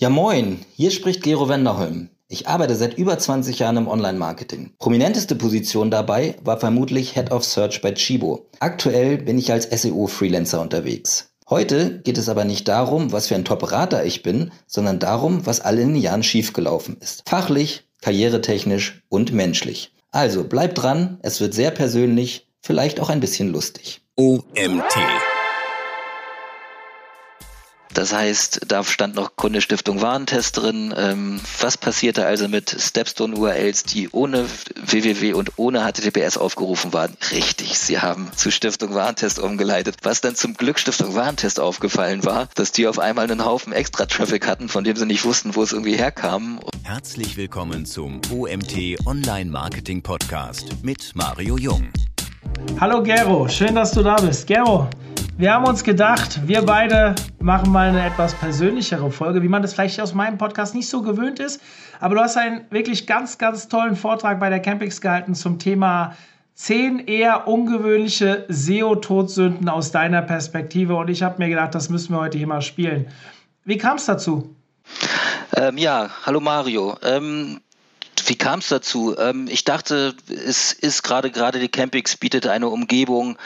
Ja moin, hier spricht Gero Wenderholm. Ich arbeite seit über 20 Jahren im Online-Marketing. Prominenteste Position dabei war vermutlich Head of Search bei Chibo. Aktuell bin ich als SEO-Freelancer unterwegs. Heute geht es aber nicht darum, was für ein Top-Berater ich bin, sondern darum, was all in den Jahren schiefgelaufen ist. Fachlich, karrieretechnisch und menschlich. Also bleibt dran, es wird sehr persönlich, vielleicht auch ein bisschen lustig. OMT das heißt, da stand noch Kundestiftung Warentest drin. Ähm, was passierte also mit Stepstone-URLs, die ohne www und ohne HTTPS aufgerufen waren? Richtig, sie haben zu Stiftung Warentest umgeleitet. Was dann zum Glück Stiftung Warentest aufgefallen war, dass die auf einmal einen Haufen Extra-Traffic hatten, von dem sie nicht wussten, wo es irgendwie herkam. Herzlich willkommen zum OMT Online Marketing Podcast mit Mario Jung. Hallo Gero, schön, dass du da bist. Gero, wir haben uns gedacht, wir beide machen mal eine etwas persönlichere Folge, wie man das vielleicht aus meinem Podcast nicht so gewöhnt ist. Aber du hast einen wirklich ganz, ganz tollen Vortrag bei der Campix gehalten zum Thema 10 eher ungewöhnliche SEO-Todsünden aus deiner Perspektive. Und ich habe mir gedacht, das müssen wir heute hier mal spielen. Wie kam es dazu? Ähm, ja, hallo Mario. Ähm, wie kam es dazu? Ähm, ich dachte, es ist gerade gerade die Campix bietet eine Umgebung,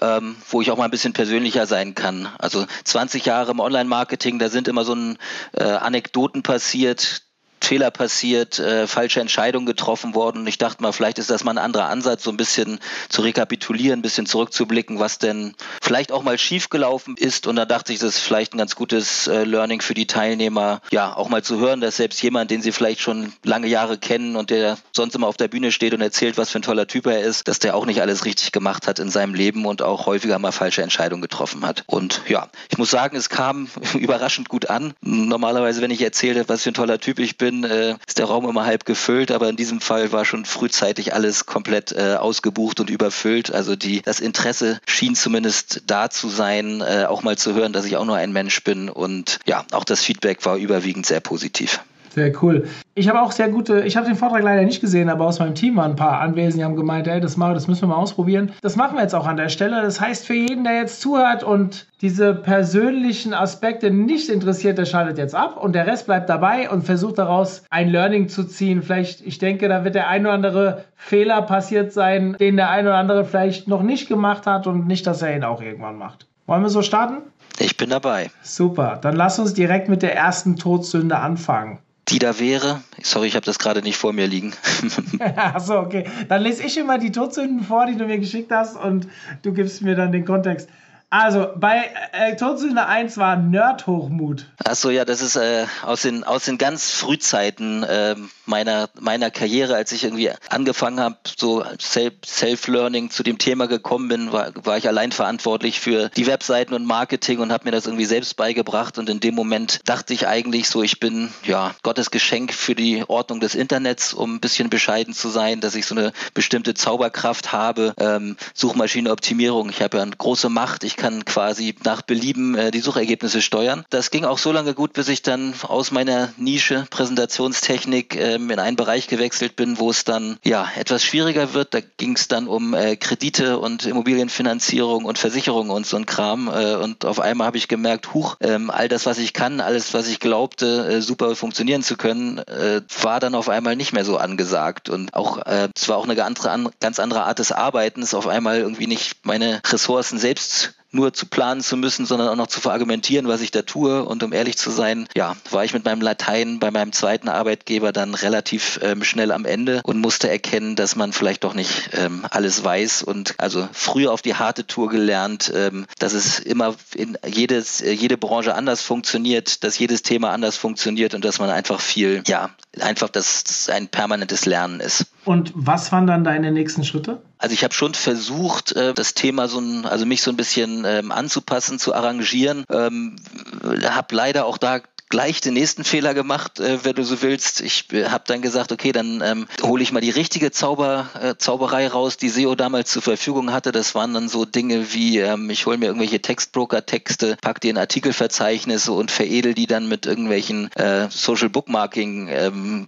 ähm, wo ich auch mal ein bisschen persönlicher sein kann. Also 20 Jahre im Online-Marketing, da sind immer so ein, äh, Anekdoten passiert, Fehler passiert, äh, falsche Entscheidungen getroffen worden. Und ich dachte mal, vielleicht ist das mal ein anderer Ansatz, so ein bisschen zu rekapitulieren, ein bisschen zurückzublicken, was denn vielleicht auch mal schiefgelaufen ist. Und da dachte ich, das ist vielleicht ein ganz gutes äh, Learning für die Teilnehmer, ja, auch mal zu hören, dass selbst jemand, den sie vielleicht schon lange Jahre kennen und der sonst immer auf der Bühne steht und erzählt, was für ein toller Typ er ist, dass der auch nicht alles richtig gemacht hat in seinem Leben und auch häufiger mal falsche Entscheidungen getroffen hat. Und ja, ich muss sagen, es kam überraschend gut an. Normalerweise, wenn ich erzähle, was für ein toller Typ ich bin, bin, äh, ist der Raum immer halb gefüllt, aber in diesem Fall war schon frühzeitig alles komplett äh, ausgebucht und überfüllt. Also die, das Interesse schien zumindest da zu sein, äh, auch mal zu hören, dass ich auch nur ein Mensch bin. Und ja, auch das Feedback war überwiegend sehr positiv. Sehr cool. Ich habe auch sehr gute, ich habe den Vortrag leider nicht gesehen, aber aus meinem Team waren ein paar anwesend, die haben gemeint, ey, das, machen, das müssen wir mal ausprobieren. Das machen wir jetzt auch an der Stelle. Das heißt, für jeden, der jetzt zuhört und diese persönlichen Aspekte nicht interessiert, der schaltet jetzt ab und der Rest bleibt dabei und versucht daraus ein Learning zu ziehen. Vielleicht, ich denke, da wird der ein oder andere Fehler passiert sein, den der ein oder andere vielleicht noch nicht gemacht hat und nicht, dass er ihn auch irgendwann macht. Wollen wir so starten? Ich bin dabei. Super. Dann lass uns direkt mit der ersten Todsünde anfangen die da wäre. Sorry, ich habe das gerade nicht vor mir liegen. Achso, okay. Dann lese ich immer die Todsünden vor, die du mir geschickt hast und du gibst mir dann den Kontext. Also, bei äh, Todsünde 1 war Nerd-Hochmut. Achso, ja, das ist äh, aus, den, aus den ganz Frühzeiten äh, meiner, meiner Karriere, als ich irgendwie angefangen habe, so Self-Learning zu dem Thema gekommen bin, war, war ich allein verantwortlich für die Webseiten und Marketing und habe mir das irgendwie selbst beigebracht. Und in dem Moment dachte ich eigentlich so, ich bin ja Gottes Geschenk für die Ordnung des Internets, um ein bisschen bescheiden zu sein, dass ich so eine bestimmte Zauberkraft habe. Ähm, Suchmaschinenoptimierung, ich habe ja eine große Macht. Ich kann quasi nach Belieben äh, die Suchergebnisse steuern. Das ging auch so lange gut, bis ich dann aus meiner Nische Präsentationstechnik ähm, in einen Bereich gewechselt bin, wo es dann ja etwas schwieriger wird. Da ging es dann um äh, Kredite und Immobilienfinanzierung und Versicherung und so ein Kram. Äh, und auf einmal habe ich gemerkt, huch, ähm, all das, was ich kann, alles, was ich glaubte, äh, super funktionieren zu können, äh, war dann auf einmal nicht mehr so angesagt. Und auch äh, es war auch eine ganz andere, ganz andere Art des Arbeitens, auf einmal irgendwie nicht meine Ressourcen selbst nur zu planen zu müssen, sondern auch noch zu verargumentieren, was ich da tue. Und um ehrlich zu sein, ja, war ich mit meinem Latein bei meinem zweiten Arbeitgeber dann relativ ähm, schnell am Ende und musste erkennen, dass man vielleicht doch nicht ähm, alles weiß und also früher auf die harte Tour gelernt, ähm, dass es immer in jedes, äh, jede Branche anders funktioniert, dass jedes Thema anders funktioniert und dass man einfach viel, ja, einfach, dass es ein permanentes Lernen ist. Und was waren dann deine nächsten Schritte? Also ich habe schon versucht, äh, das Thema so ein, also mich so ein bisschen ähm, anzupassen, zu arrangieren. Ähm, habe leider auch da gleich den nächsten Fehler gemacht, äh, wenn du so willst. Ich äh, habe dann gesagt, okay, dann ähm, hole ich mal die richtige Zauber, äh, Zauberei raus, die SEO damals zur Verfügung hatte. Das waren dann so Dinge wie, ähm, ich hole mir irgendwelche Textbroker-Texte, pack die in Artikelverzeichnisse und veredel die dann mit irgendwelchen äh, Social Bookmarking ähm,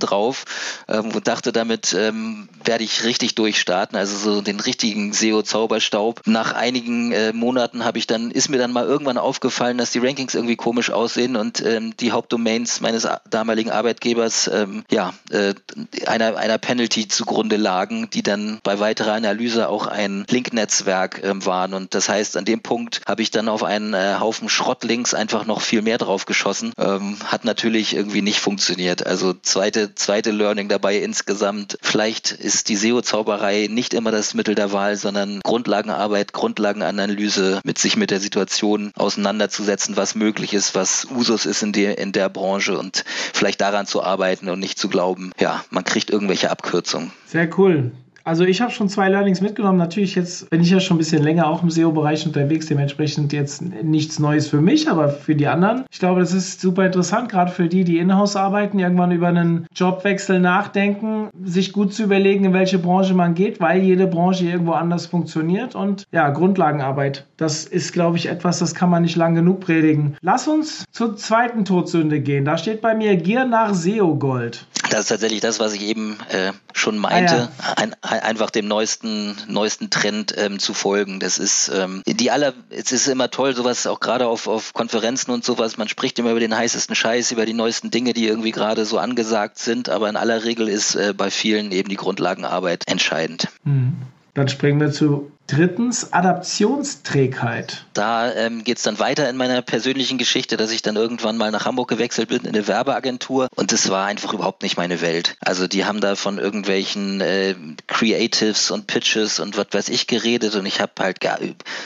drauf ähm, und dachte, damit ähm, werde ich richtig durchstarten, also so den richtigen SEO-Zauberstaub. Nach einigen äh, Monaten habe ich dann, ist mir dann mal irgendwann aufgefallen, dass die Rankings irgendwie komisch aussehen und ähm, die Hauptdomains meines damaligen Arbeitgebers ähm, ja, äh, einer, einer Penalty zugrunde lagen, die dann bei weiterer Analyse auch ein Link-Netzwerk ähm, waren. Und das heißt, an dem Punkt habe ich dann auf einen äh, Haufen Schrottlinks einfach noch viel mehr drauf geschossen. Ähm, hat natürlich irgendwie nicht funktioniert. Also zweite, zweite Learning dabei insgesamt. Vielleicht ist die SEO-Zauberei nicht immer das Mittel der Wahl, sondern Grundlagenarbeit, Grundlagenanalyse, mit sich mit der Situation auseinanderzusetzen, was möglich ist, was Usus ist in der, in der Branche und vielleicht daran zu arbeiten und nicht zu glauben, ja, man kriegt irgendwelche Abkürzungen. Sehr cool. Also ich habe schon zwei Learnings mitgenommen. Natürlich jetzt bin ich ja schon ein bisschen länger auch im SEO-Bereich unterwegs, dementsprechend jetzt nichts Neues für mich, aber für die anderen. Ich glaube, das ist super interessant, gerade für die, die in-house arbeiten, irgendwann über einen Jobwechsel nachdenken, sich gut zu überlegen, in welche Branche man geht, weil jede Branche irgendwo anders funktioniert und ja, Grundlagenarbeit. Das ist, glaube ich, etwas, das kann man nicht lang genug predigen. Lass uns zur zweiten Todsünde gehen. Da steht bei mir Gier nach SEO-Gold. Das ist tatsächlich das, was ich eben äh, schon meinte. Ah, ja. ein, ein, einfach dem neuesten, neuesten Trend ähm, zu folgen. Das ist ähm, die aller, es ist immer toll, sowas auch gerade auf, auf Konferenzen und sowas. Man spricht immer über den heißesten Scheiß, über die neuesten Dinge, die irgendwie gerade so angesagt sind. Aber in aller Regel ist äh, bei vielen eben die Grundlagenarbeit entscheidend. Mhm. Dann springen wir zu Drittens Adaptionsträgheit. Da ähm, geht es dann weiter in meiner persönlichen Geschichte, dass ich dann irgendwann mal nach Hamburg gewechselt bin in eine Werbeagentur und es war einfach überhaupt nicht meine Welt. Also die haben da von irgendwelchen äh, Creatives und Pitches und was weiß ich geredet und ich habe halt,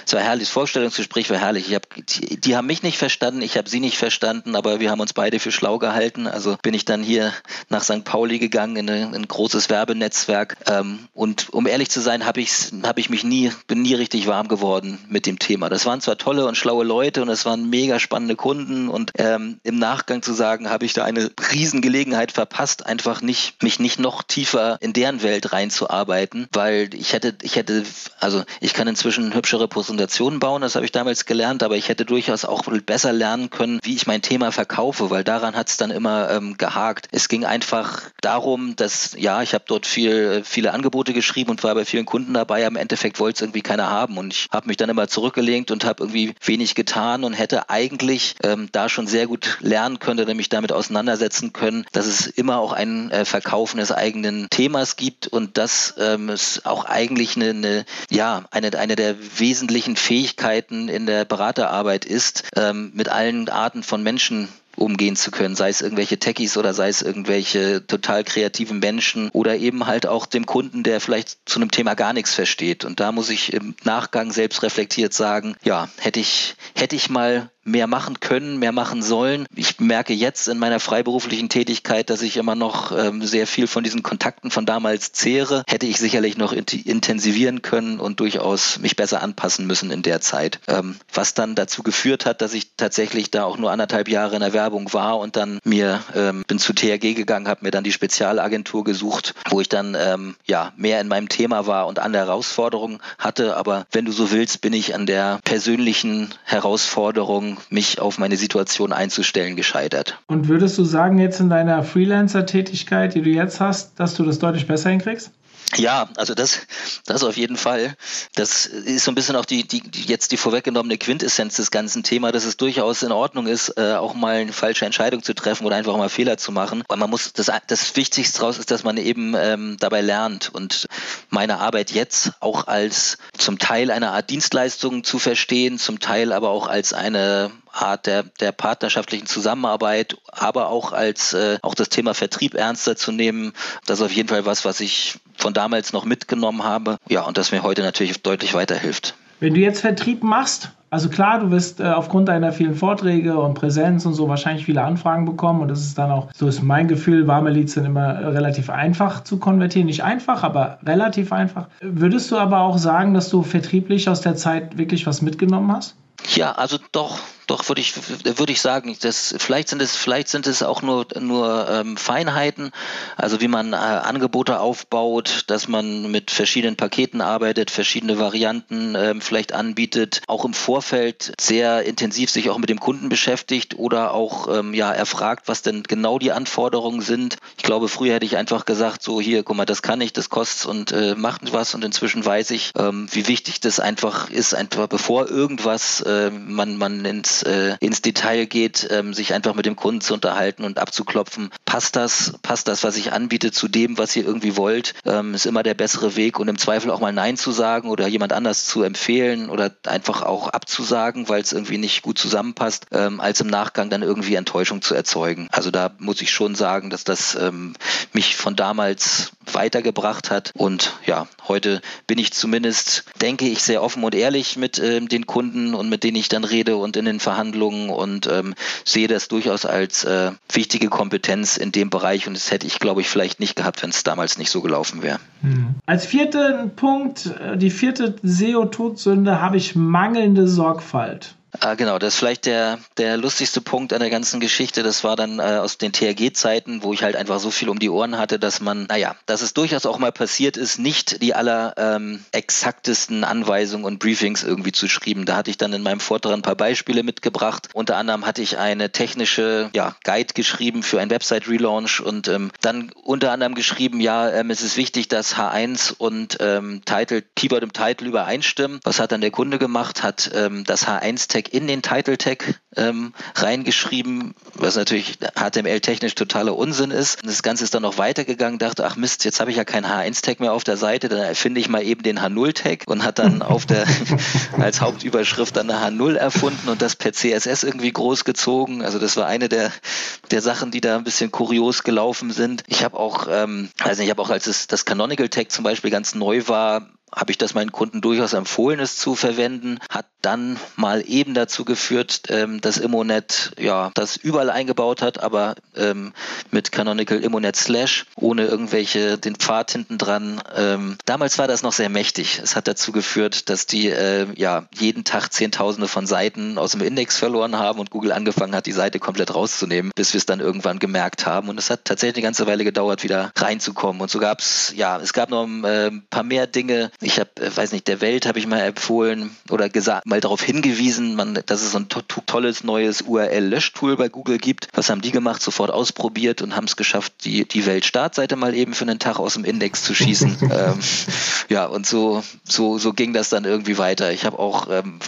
es war herrlich, das Vorstellungsgespräch war herrlich. Ich hab, die, die haben mich nicht verstanden, ich habe sie nicht verstanden, aber wir haben uns beide für schlau gehalten. Also bin ich dann hier nach St. Pauli gegangen in, eine, in ein großes Werbenetzwerk ähm, und um ehrlich zu sein, habe hab ich mich nie bin nie richtig warm geworden mit dem Thema. Das waren zwar tolle und schlaue Leute und es waren mega spannende Kunden und ähm, im Nachgang zu sagen, habe ich da eine Riesengelegenheit verpasst, einfach nicht mich nicht noch tiefer in deren Welt reinzuarbeiten, weil ich hätte, ich hätte, also ich kann inzwischen hübschere Präsentationen bauen, das habe ich damals gelernt, aber ich hätte durchaus auch besser lernen können, wie ich mein Thema verkaufe, weil daran hat es dann immer ähm, gehakt. Es ging einfach darum, dass ja, ich habe dort viel, viele Angebote geschrieben und war bei vielen Kunden dabei. Am Endeffekt wollte es irgendwie keiner haben. Und ich habe mich dann immer zurückgelegt und habe irgendwie wenig getan und hätte eigentlich ähm, da schon sehr gut lernen können oder mich damit auseinandersetzen können, dass es immer auch ein äh, Verkaufen des eigenen Themas gibt und dass ähm, es auch eigentlich eine, eine, ja, eine, eine der wesentlichen Fähigkeiten in der Beraterarbeit ist, ähm, mit allen Arten von Menschen umgehen zu können, sei es irgendwelche Techies oder sei es irgendwelche total kreativen Menschen oder eben halt auch dem Kunden, der vielleicht zu einem Thema gar nichts versteht. Und da muss ich im Nachgang selbst reflektiert sagen, ja, hätte ich, hätte ich mal mehr machen können, mehr machen sollen. Ich merke jetzt in meiner freiberuflichen Tätigkeit, dass ich immer noch ähm, sehr viel von diesen Kontakten von damals zehre. Hätte ich sicherlich noch intensivieren können und durchaus mich besser anpassen müssen in der Zeit. Ähm, was dann dazu geführt hat, dass ich tatsächlich da auch nur anderthalb Jahre in der Werbung war und dann mir ähm, bin zu THG gegangen, habe mir dann die Spezialagentur gesucht, wo ich dann ähm, ja mehr in meinem Thema war und andere Herausforderungen hatte. Aber wenn du so willst, bin ich an der persönlichen Herausforderung mich auf meine Situation einzustellen, gescheitert. Und würdest du sagen, jetzt in deiner Freelancer-Tätigkeit, die du jetzt hast, dass du das deutlich besser hinkriegst? Ja, also das, das auf jeden Fall. Das ist so ein bisschen auch die, die, jetzt die vorweggenommene Quintessenz des ganzen Themas, dass es durchaus in Ordnung ist, äh, auch mal eine falsche Entscheidung zu treffen oder einfach mal Fehler zu machen. Weil man muss, das, das Wichtigste daraus ist, dass man eben ähm, dabei lernt und meine Arbeit jetzt auch als zum Teil eine Art Dienstleistung zu verstehen, zum Teil aber auch als eine Art der, der partnerschaftlichen Zusammenarbeit, aber auch als äh, auch das Thema Vertrieb ernster zu nehmen. Das ist auf jeden Fall was, was ich von damals noch mitgenommen habe. Ja, und das mir heute natürlich deutlich weiterhilft. Wenn du jetzt Vertrieb machst, also klar, du wirst äh, aufgrund deiner vielen Vorträge und Präsenz und so wahrscheinlich viele Anfragen bekommen und das ist dann auch, so ist mein Gefühl, warme Leads sind immer relativ einfach zu konvertieren. Nicht einfach, aber relativ einfach. Würdest du aber auch sagen, dass du vertrieblich aus der Zeit wirklich was mitgenommen hast? Ja, also doch, doch würde ich, würde ich sagen, das, vielleicht sind es, vielleicht sind es auch nur, nur ähm, Feinheiten, also wie man äh, Angebote aufbaut, dass man mit verschiedenen Paketen arbeitet, verschiedene Varianten ähm, vielleicht anbietet, auch im Vorfeld sehr intensiv sich auch mit dem Kunden beschäftigt oder auch ähm, ja erfragt, was denn genau die Anforderungen sind. Ich glaube, früher hätte ich einfach gesagt, so hier, guck mal, das kann ich, das kostet und äh, macht was und inzwischen weiß ich, ähm, wie wichtig das einfach ist, einfach bevor irgendwas äh, man man ins ins, äh, ins Detail geht, ähm, sich einfach mit dem Kunden zu unterhalten und abzuklopfen, passt das, passt das, was ich anbiete, zu dem, was ihr irgendwie wollt, ähm, ist immer der bessere Weg und im Zweifel auch mal Nein zu sagen oder jemand anders zu empfehlen oder einfach auch abzusagen, weil es irgendwie nicht gut zusammenpasst, ähm, als im Nachgang dann irgendwie Enttäuschung zu erzeugen. Also da muss ich schon sagen, dass das ähm, mich von damals weitergebracht hat. Und ja, heute bin ich zumindest, denke ich, sehr offen und ehrlich mit ähm, den Kunden und mit denen ich dann rede und in den Verhandlungen und ähm, sehe das durchaus als äh, wichtige Kompetenz in dem Bereich. Und das hätte ich, glaube ich, vielleicht nicht gehabt, wenn es damals nicht so gelaufen wäre. Hm. Als vierten Punkt, äh, die vierte SEO-Todsünde, habe ich mangelnde Sorgfalt. Ah, genau, das ist vielleicht der, der lustigste Punkt an der ganzen Geschichte. Das war dann äh, aus den TRG-Zeiten, wo ich halt einfach so viel um die Ohren hatte, dass man, naja, dass es durchaus auch mal passiert ist, nicht die aller ähm, exaktesten Anweisungen und Briefings irgendwie zu schreiben. Da hatte ich dann in meinem Vortrag ein paar Beispiele mitgebracht. Unter anderem hatte ich eine technische ja, Guide geschrieben für ein Website-Relaunch und ähm, dann unter anderem geschrieben, ja, ähm, es ist wichtig, dass H1 und ähm, Title, Keyword im Titel übereinstimmen. Was hat dann der Kunde gemacht? Hat ähm, das H1-Tag in den Title Tag ähm, reingeschrieben, was natürlich HTML-technisch totaler Unsinn ist. Und das Ganze ist dann noch weitergegangen, dachte, ach Mist, jetzt habe ich ja keinen H1-Tag mehr auf der Seite, dann erfinde ich mal eben den H0-Tag und hat dann auf der als Hauptüberschrift dann eine H0 erfunden und das per CSS irgendwie groß gezogen. Also das war eine der, der Sachen, die da ein bisschen kurios gelaufen sind. Ich habe auch, ähm, also ich habe auch, als es das Canonical Tag zum Beispiel ganz neu war, habe ich das meinen Kunden durchaus empfohlen, es zu verwenden. Hat dann mal eben dazu geführt, ähm, dass Immonet ja das überall eingebaut hat, aber ähm, mit Canonical Immonet Slash ohne irgendwelche den Pfad hinten dran. Ähm, damals war das noch sehr mächtig. Es hat dazu geführt, dass die äh, ja jeden Tag Zehntausende von Seiten aus dem Index verloren haben und Google angefangen hat, die Seite komplett rauszunehmen, bis wir es dann irgendwann gemerkt haben. Und es hat tatsächlich eine ganze Weile gedauert, wieder reinzukommen. Und so gab es ja, es gab noch äh, ein paar mehr Dinge. Ich habe, äh, weiß nicht, der Welt habe ich mal empfohlen oder gesagt mal darauf hingewiesen, man, dass es so ein to tolles neues URL-Löschtool bei Google gibt. Was haben die gemacht? Sofort ausprobiert und haben es geschafft, die, die Welt-Startseite mal eben für einen Tag aus dem Index zu schießen. ähm, ja, und so, so, so ging das dann irgendwie weiter. Ich habe auch, ähm,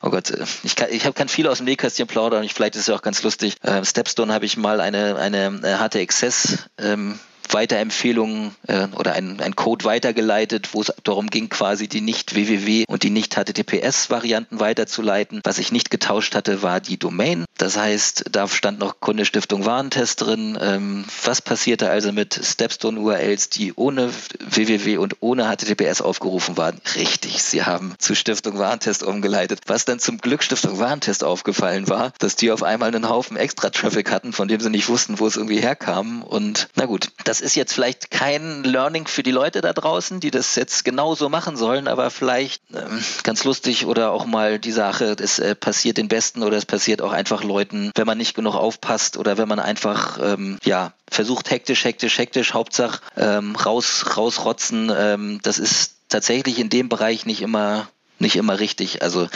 oh Gott, äh, ich kann, ich hab, kann viel aus dem Nähkästchen plaudern. Ich, vielleicht ist es ja auch ganz lustig. Äh, Stepstone habe ich mal eine, eine HT-Access ähm, Weiterempfehlungen äh, oder ein, ein Code weitergeleitet, wo es darum ging, quasi die nicht www und die nicht HTTPS-Varianten weiterzuleiten. Was ich nicht getauscht hatte, war die Domain. Das heißt, da stand noch Kundestiftung Warentest drin. Ähm, was passierte also mit Stepstone-URLs, die ohne www und ohne HTTPS aufgerufen waren? Richtig, sie haben zu Stiftung Warentest umgeleitet. Was dann zum Glück Stiftung Warentest aufgefallen war, dass die auf einmal einen Haufen Extra-Traffic hatten, von dem sie nicht wussten, wo es irgendwie herkam. Und na gut, das ist jetzt vielleicht kein Learning für die Leute da draußen, die das jetzt genauso machen sollen, aber vielleicht ähm, ganz lustig oder auch mal die Sache, es äh, passiert den Besten oder es passiert auch einfach Leuten, wenn man nicht genug aufpasst oder wenn man einfach, ähm, ja, versucht hektisch, hektisch, hektisch, Hauptsache ähm, raus, rausrotzen. Ähm, das ist tatsächlich in dem Bereich nicht immer nicht immer richtig. Also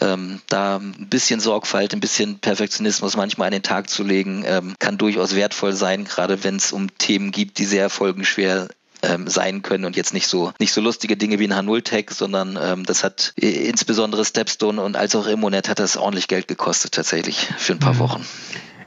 ähm, da ein bisschen Sorgfalt, ein bisschen Perfektionismus manchmal an den Tag zu legen, ähm, kann durchaus wertvoll sein, gerade wenn es um Themen gibt, die sehr folgenschwer ähm, sein können und jetzt nicht so nicht so lustige Dinge wie ein H0-Tag, sondern ähm, das hat insbesondere Stepstone und als auch Immonet hat das ordentlich Geld gekostet tatsächlich für ein paar mhm. Wochen.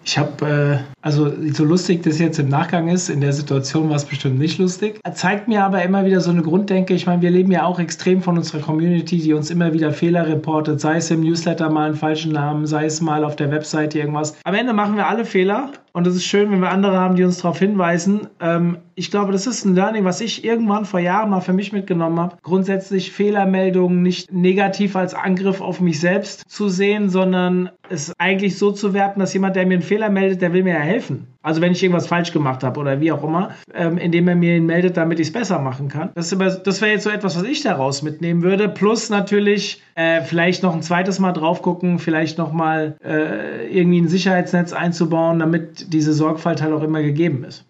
Ich habe, äh, also so lustig das jetzt im Nachgang ist, in der Situation war es bestimmt nicht lustig. Zeigt mir aber immer wieder so eine Grunddenke. Ich meine, wir leben ja auch extrem von unserer Community, die uns immer wieder Fehler reportet, sei es im Newsletter mal einen falschen Namen, sei es mal auf der Webseite irgendwas. Am Ende machen wir alle Fehler und es ist schön, wenn wir andere haben, die uns darauf hinweisen. Ähm, ich glaube, das ist ein Learning, was ich irgendwann vor Jahren mal für mich mitgenommen habe. Grundsätzlich Fehlermeldungen nicht negativ als Angriff auf mich selbst zu sehen, sondern es eigentlich so zu werten, dass jemand, der mir einen Fehler meldet, der will mir ja helfen. Also wenn ich irgendwas falsch gemacht habe oder wie auch immer, ähm, indem er mir ihn meldet, damit ich es besser machen kann. Das, das wäre jetzt so etwas, was ich daraus mitnehmen würde. Plus natürlich äh, vielleicht noch ein zweites Mal drauf gucken, vielleicht noch mal äh, irgendwie ein Sicherheitsnetz einzubauen, damit diese Sorgfalt halt auch immer gegeben ist.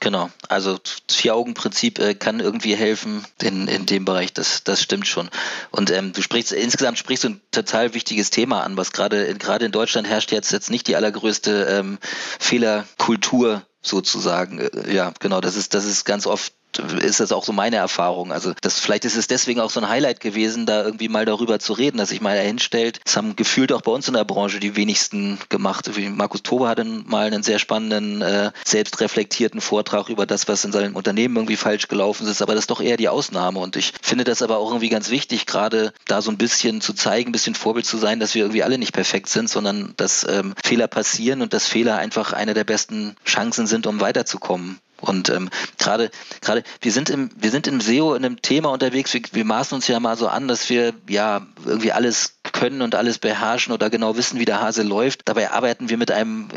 Genau, also Vier-Augen-Prinzip äh, kann irgendwie helfen in, in dem Bereich, das, das stimmt schon. Und ähm, du sprichst, insgesamt sprichst du ein total wichtiges Thema an, was gerade gerade in Deutschland herrscht jetzt, jetzt nicht die allergrößte ähm, Fehlerkultur sozusagen. Äh, ja, genau, das ist, das ist ganz oft ist das auch so meine Erfahrung. Also das, vielleicht ist es deswegen auch so ein Highlight gewesen, da irgendwie mal darüber zu reden, dass sich mal hinstellt. Das haben gefühlt auch bei uns in der Branche die wenigsten gemacht. Markus Tobe hatte mal einen sehr spannenden, äh, selbstreflektierten Vortrag über das, was in seinem Unternehmen irgendwie falsch gelaufen ist, aber das ist doch eher die Ausnahme. Und ich finde das aber auch irgendwie ganz wichtig, gerade da so ein bisschen zu zeigen, ein bisschen Vorbild zu sein, dass wir irgendwie alle nicht perfekt sind, sondern dass ähm, Fehler passieren und dass Fehler einfach eine der besten Chancen sind, um weiterzukommen. Und ähm, gerade gerade wir sind im wir sind im SEO in einem Thema unterwegs. Wir, wir maßen uns ja mal so an, dass wir ja irgendwie alles können und alles beherrschen oder genau wissen, wie der Hase läuft. Dabei arbeiten wir mit einem,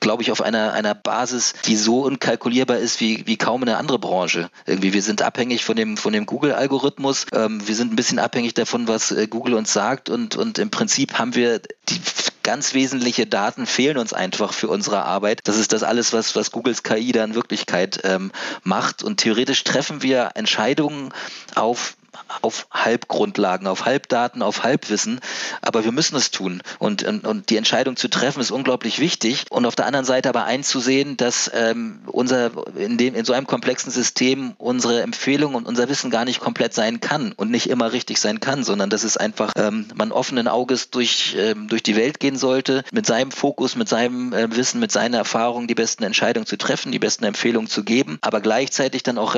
glaube ich, auf einer einer Basis, die so unkalkulierbar ist wie wie kaum eine andere Branche. Irgendwie wir sind abhängig von dem von dem Google-Algorithmus. Ähm, wir sind ein bisschen abhängig davon, was äh, Google uns sagt und und im Prinzip haben wir die ganz wesentliche Daten fehlen uns einfach für unsere Arbeit. Das ist das alles, was, was Googles KI da in Wirklichkeit ähm, macht. Und theoretisch treffen wir Entscheidungen auf auf Halbgrundlagen, auf Halbdaten, auf Halbwissen, aber wir müssen es tun. Und, und, und, die Entscheidung zu treffen ist unglaublich wichtig. Und auf der anderen Seite aber einzusehen, dass ähm, unser in, dem, in so einem komplexen System unsere Empfehlung und unser Wissen gar nicht komplett sein kann und nicht immer richtig sein kann, sondern dass es einfach ähm, man offenen Auges durch, ähm, durch die Welt gehen sollte, mit seinem Fokus, mit seinem äh, Wissen, mit seiner Erfahrung die besten Entscheidungen zu treffen, die besten Empfehlungen zu geben, aber gleichzeitig dann auch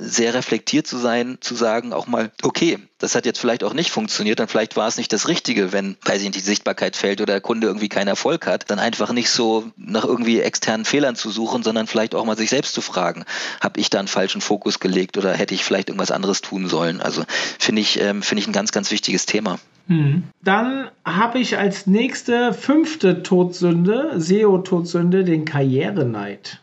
sehr reflektiert zu sein, zu sagen, auch mal, okay, das hat jetzt vielleicht auch nicht funktioniert, dann vielleicht war es nicht das Richtige, wenn, weiß ich nicht, die Sichtbarkeit fällt oder der Kunde irgendwie keinen Erfolg hat, dann einfach nicht so nach irgendwie externen Fehlern zu suchen, sondern vielleicht auch mal sich selbst zu fragen, habe ich da einen falschen Fokus gelegt oder hätte ich vielleicht irgendwas anderes tun sollen? Also finde ich, ähm, finde ich ein ganz, ganz wichtiges Thema. Hm. Dann habe ich als nächste fünfte Todsünde, SEO-Todsünde, den Karriereneid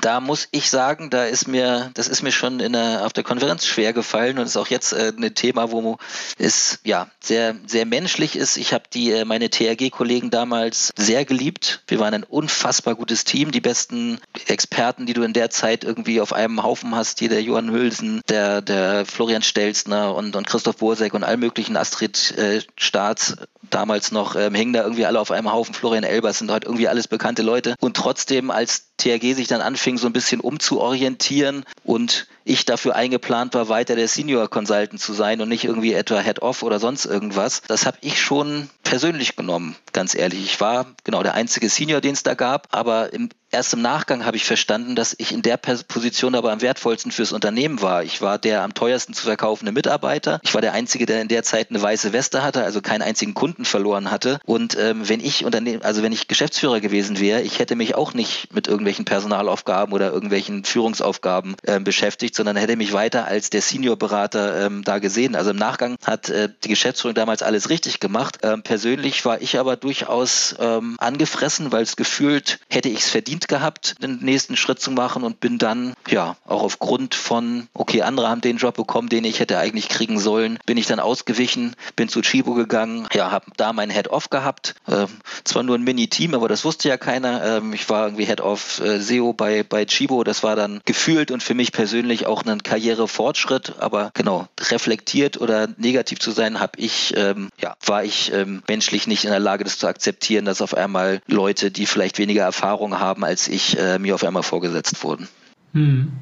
da muss ich sagen, da ist mir, das ist mir schon der, auf der Konferenz schwer gefallen und ist auch jetzt äh, ein Thema, wo es ja sehr, sehr menschlich ist. Ich habe die äh, meine TRG-Kollegen damals sehr geliebt. Wir waren ein unfassbar gutes Team, die besten Experten, die du in der Zeit irgendwie auf einem Haufen hast, hier der Johann Hülsen, der, der Florian Stelzner und, und Christoph Bursek und all möglichen Astrid äh, Staats damals noch, ähm, hingen da irgendwie alle auf einem Haufen. Florian Elbers sind halt irgendwie alles bekannte Leute. Und trotzdem, als TRG sich dann anfing, so ein bisschen umzuorientieren und ich dafür eingeplant war, weiter der Senior Consultant zu sein und nicht irgendwie etwa Head-Off oder sonst irgendwas. Das habe ich schon persönlich genommen, ganz ehrlich. Ich war genau der einzige Senior, den es da gab, aber im, erst im Nachgang habe ich verstanden, dass ich in der Position aber am wertvollsten fürs Unternehmen war. Ich war der am teuersten zu verkaufende Mitarbeiter. Ich war der Einzige, der in der Zeit eine weiße Weste hatte, also keinen einzigen Kunden verloren hatte. Und ähm, wenn ich Unternehmen, also wenn ich Geschäftsführer gewesen wäre, ich hätte mich auch nicht mit irgendwelchen Personalaufgaben oder irgendwelchen Führungsaufgaben äh, beschäftigt, beschäftigt, sondern hätte mich weiter als der Seniorberater ähm, da gesehen. Also im Nachgang hat äh, die Geschäftsführung damals alles richtig gemacht. Ähm, persönlich war ich aber durchaus ähm, angefressen, weil es gefühlt hätte ich es verdient gehabt, den nächsten Schritt zu machen und bin dann ja auch aufgrund von, okay, andere haben den Job bekommen, den ich hätte eigentlich kriegen sollen, bin ich dann ausgewichen, bin zu Chibo gegangen, ja, habe da mein Head-Off gehabt. Ähm, zwar nur ein Mini-Team, aber das wusste ja keiner. Ähm, ich war irgendwie Head-Off äh, SEO bei, bei Chibo. Das war dann gefühlt und für mich persönlich auch einen Karrierefortschritt, aber genau, reflektiert oder negativ zu sein, habe ich, ähm, ja, war ich ähm, menschlich nicht in der Lage, das zu akzeptieren, dass auf einmal Leute, die vielleicht weniger Erfahrung haben als ich, äh, mir auf einmal vorgesetzt wurden. Hm.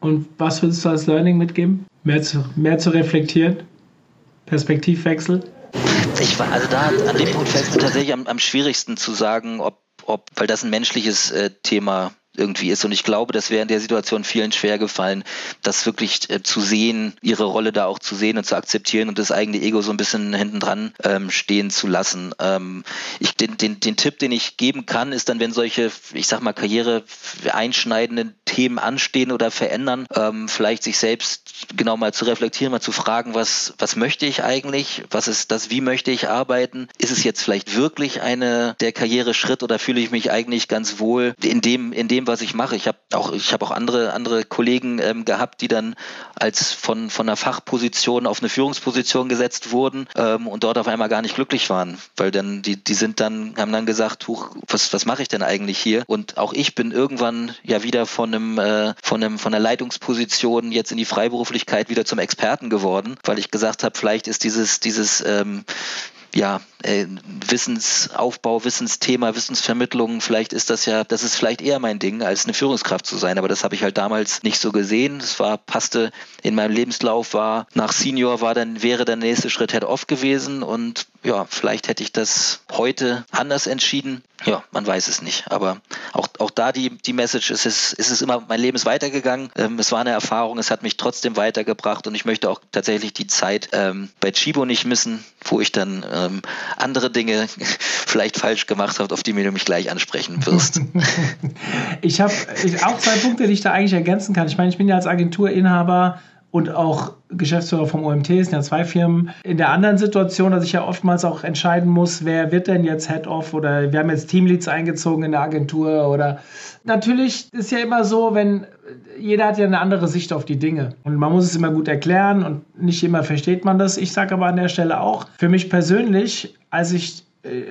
Und was würdest du als Learning mitgeben? Mehr zu, mehr zu reflektieren? Perspektivwechsel? Ich war, also da an dem Punkt fällt es mir tatsächlich am, am schwierigsten zu sagen, ob, ob, weil das ein menschliches äh, Thema irgendwie ist. Und ich glaube, das wäre in der Situation vielen schwer gefallen, das wirklich äh, zu sehen, ihre Rolle da auch zu sehen und zu akzeptieren und das eigene Ego so ein bisschen hinten dran ähm, stehen zu lassen. Ähm, ich, den, den, den Tipp, den ich geben kann, ist dann, wenn solche, ich sag mal, Karriere einschneidenden Themen anstehen oder verändern, ähm, vielleicht sich selbst genau mal zu reflektieren, mal zu fragen, was, was möchte ich eigentlich? Was ist das? Wie möchte ich arbeiten? Ist es jetzt vielleicht wirklich eine der Karriereschritt oder fühle ich mich eigentlich ganz wohl in dem, in dem, was ich mache. Ich habe auch, ich habe auch andere, andere Kollegen ähm, gehabt, die dann als von, von einer Fachposition auf eine Führungsposition gesetzt wurden ähm, und dort auf einmal gar nicht glücklich waren. Weil dann, die, die sind dann, haben dann gesagt, huch, was, was mache ich denn eigentlich hier? Und auch ich bin irgendwann ja wieder von einem, äh, von einem, von einer Leitungsposition jetzt in die Freiberuflichkeit wieder zum Experten geworden, weil ich gesagt habe, vielleicht ist dieses, dieses ähm, ja, äh, Wissensaufbau, Wissensthema, Wissensvermittlung, vielleicht ist das ja, das ist vielleicht eher mein Ding, als eine Führungskraft zu sein. Aber das habe ich halt damals nicht so gesehen. Es war, passte in meinem Lebenslauf, war nach Senior war dann, wäre der nächste Schritt Head-Off gewesen und ja, vielleicht hätte ich das heute anders entschieden. Ja, man weiß es nicht. Aber auch, auch da die, die Message, es ist, es ist immer, mein Leben ist weitergegangen. Ähm, es war eine Erfahrung, es hat mich trotzdem weitergebracht und ich möchte auch tatsächlich die Zeit ähm, bei Chibo nicht missen, wo ich dann ähm, andere Dinge vielleicht falsch gemacht habe, auf die du mich gleich ansprechen wirst. ich habe auch zwei Punkte, die ich da eigentlich ergänzen kann. Ich meine, ich bin ja als Agenturinhaber und auch Geschäftsführer vom OMT, sind ja zwei Firmen. In der anderen Situation, dass ich ja oftmals auch entscheiden muss, wer wird denn jetzt Head-Off oder wir haben jetzt Teamleads eingezogen in der Agentur oder natürlich ist ja immer so, wenn jeder hat ja eine andere Sicht auf die Dinge und man muss es immer gut erklären und nicht immer versteht man das. Ich sage aber an der Stelle auch, für mich persönlich, als ich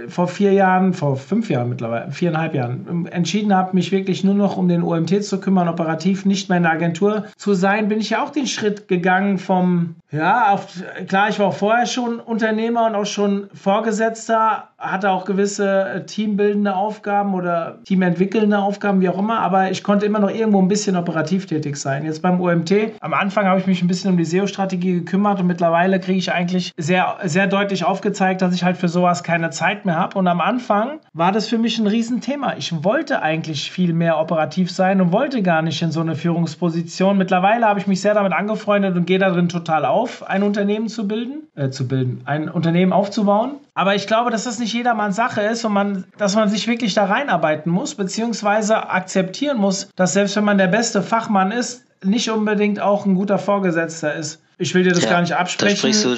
vor vier Jahren, vor fünf Jahren mittlerweile, viereinhalb Jahren, ähm, entschieden habe, mich wirklich nur noch um den OMT zu kümmern, operativ nicht mehr in der Agentur zu sein, bin ich ja auch den Schritt gegangen vom, ja, auf, klar, ich war auch vorher schon Unternehmer und auch schon Vorgesetzter, hatte auch gewisse äh, teambildende Aufgaben oder teamentwickelnde Aufgaben, wie auch immer, aber ich konnte immer noch irgendwo ein bisschen operativ tätig sein. Jetzt beim OMT, am Anfang habe ich mich ein bisschen um die SEO-Strategie gekümmert und mittlerweile kriege ich eigentlich sehr, sehr deutlich aufgezeigt, dass ich halt für sowas keine Zeit mehr habe. Und am Anfang war das für mich ein Riesenthema. Ich wollte eigentlich viel mehr operativ sein und wollte gar nicht in so eine Führungsposition. Mittlerweile habe ich mich sehr damit angefreundet und gehe darin total auf, ein Unternehmen zu bilden, äh, zu bilden, ein Unternehmen aufzubauen. Aber ich glaube, dass das nicht jedermanns Sache ist und man, dass man sich wirklich da reinarbeiten muss, beziehungsweise akzeptieren muss, dass selbst wenn man der beste Fachmann ist, nicht unbedingt auch ein guter Vorgesetzter ist. Ich will dir das ja, gar nicht absprechen. Da sprichst du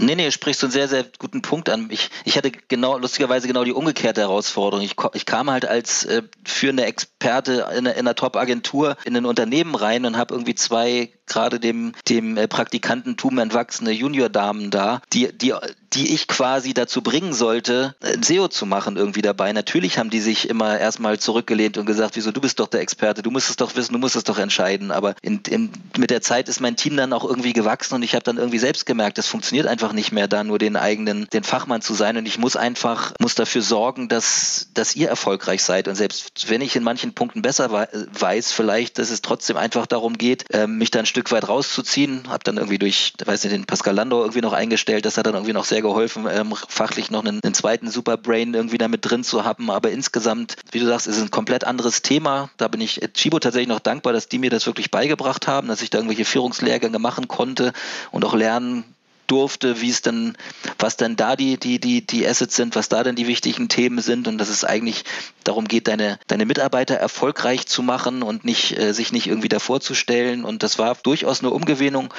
Nee, nee, sprichst du einen sehr, sehr guten Punkt an. Ich, ich hatte genau, lustigerweise genau die umgekehrte Herausforderung. Ich, ich kam halt als äh, führender Experte in, in einer Top-Agentur in ein Unternehmen rein und habe irgendwie zwei gerade dem, dem äh, Praktikantentum entwachsene Junior-Damen da, die, die, die ich quasi dazu bringen sollte, ein SEO zu machen irgendwie dabei. Natürlich haben die sich immer erstmal zurückgelehnt und gesagt, wieso, du bist doch der Experte, du musst es doch wissen, du musst es doch entscheiden. Aber in, in, mit der Zeit ist mein Team dann auch irgendwie gewachsen und ich habe dann irgendwie selbst gemerkt, das funktioniert einfach nicht mehr, da nur den eigenen, den Fachmann zu sein. Und ich muss einfach, muss dafür sorgen, dass, dass ihr erfolgreich seid. Und selbst wenn ich in manchen Punkten besser weiß, vielleicht, dass es trotzdem einfach darum geht, ähm, mich dann ein Stück weit rauszuziehen. Habe dann irgendwie durch, weiß nicht, den Pascal Landau irgendwie noch eingestellt. Das hat dann irgendwie noch sehr geholfen, ähm, fachlich noch einen, einen zweiten Superbrain irgendwie damit drin zu haben. Aber insgesamt, wie du sagst, ist es ein komplett anderes Thema. Da bin ich Chibo tatsächlich noch dankbar, dass die mir das wirklich beigebracht haben, dass ich da irgendwelche Führungslehrgänge machen konnte und auch lernen durfte, wie es dann, was dann da die, die, die, die Assets sind, was da dann die wichtigen Themen sind und dass es eigentlich darum geht, deine, deine Mitarbeiter erfolgreich zu machen und nicht, äh, sich nicht irgendwie davor zu stellen. Und das war durchaus eine Umgewinnung.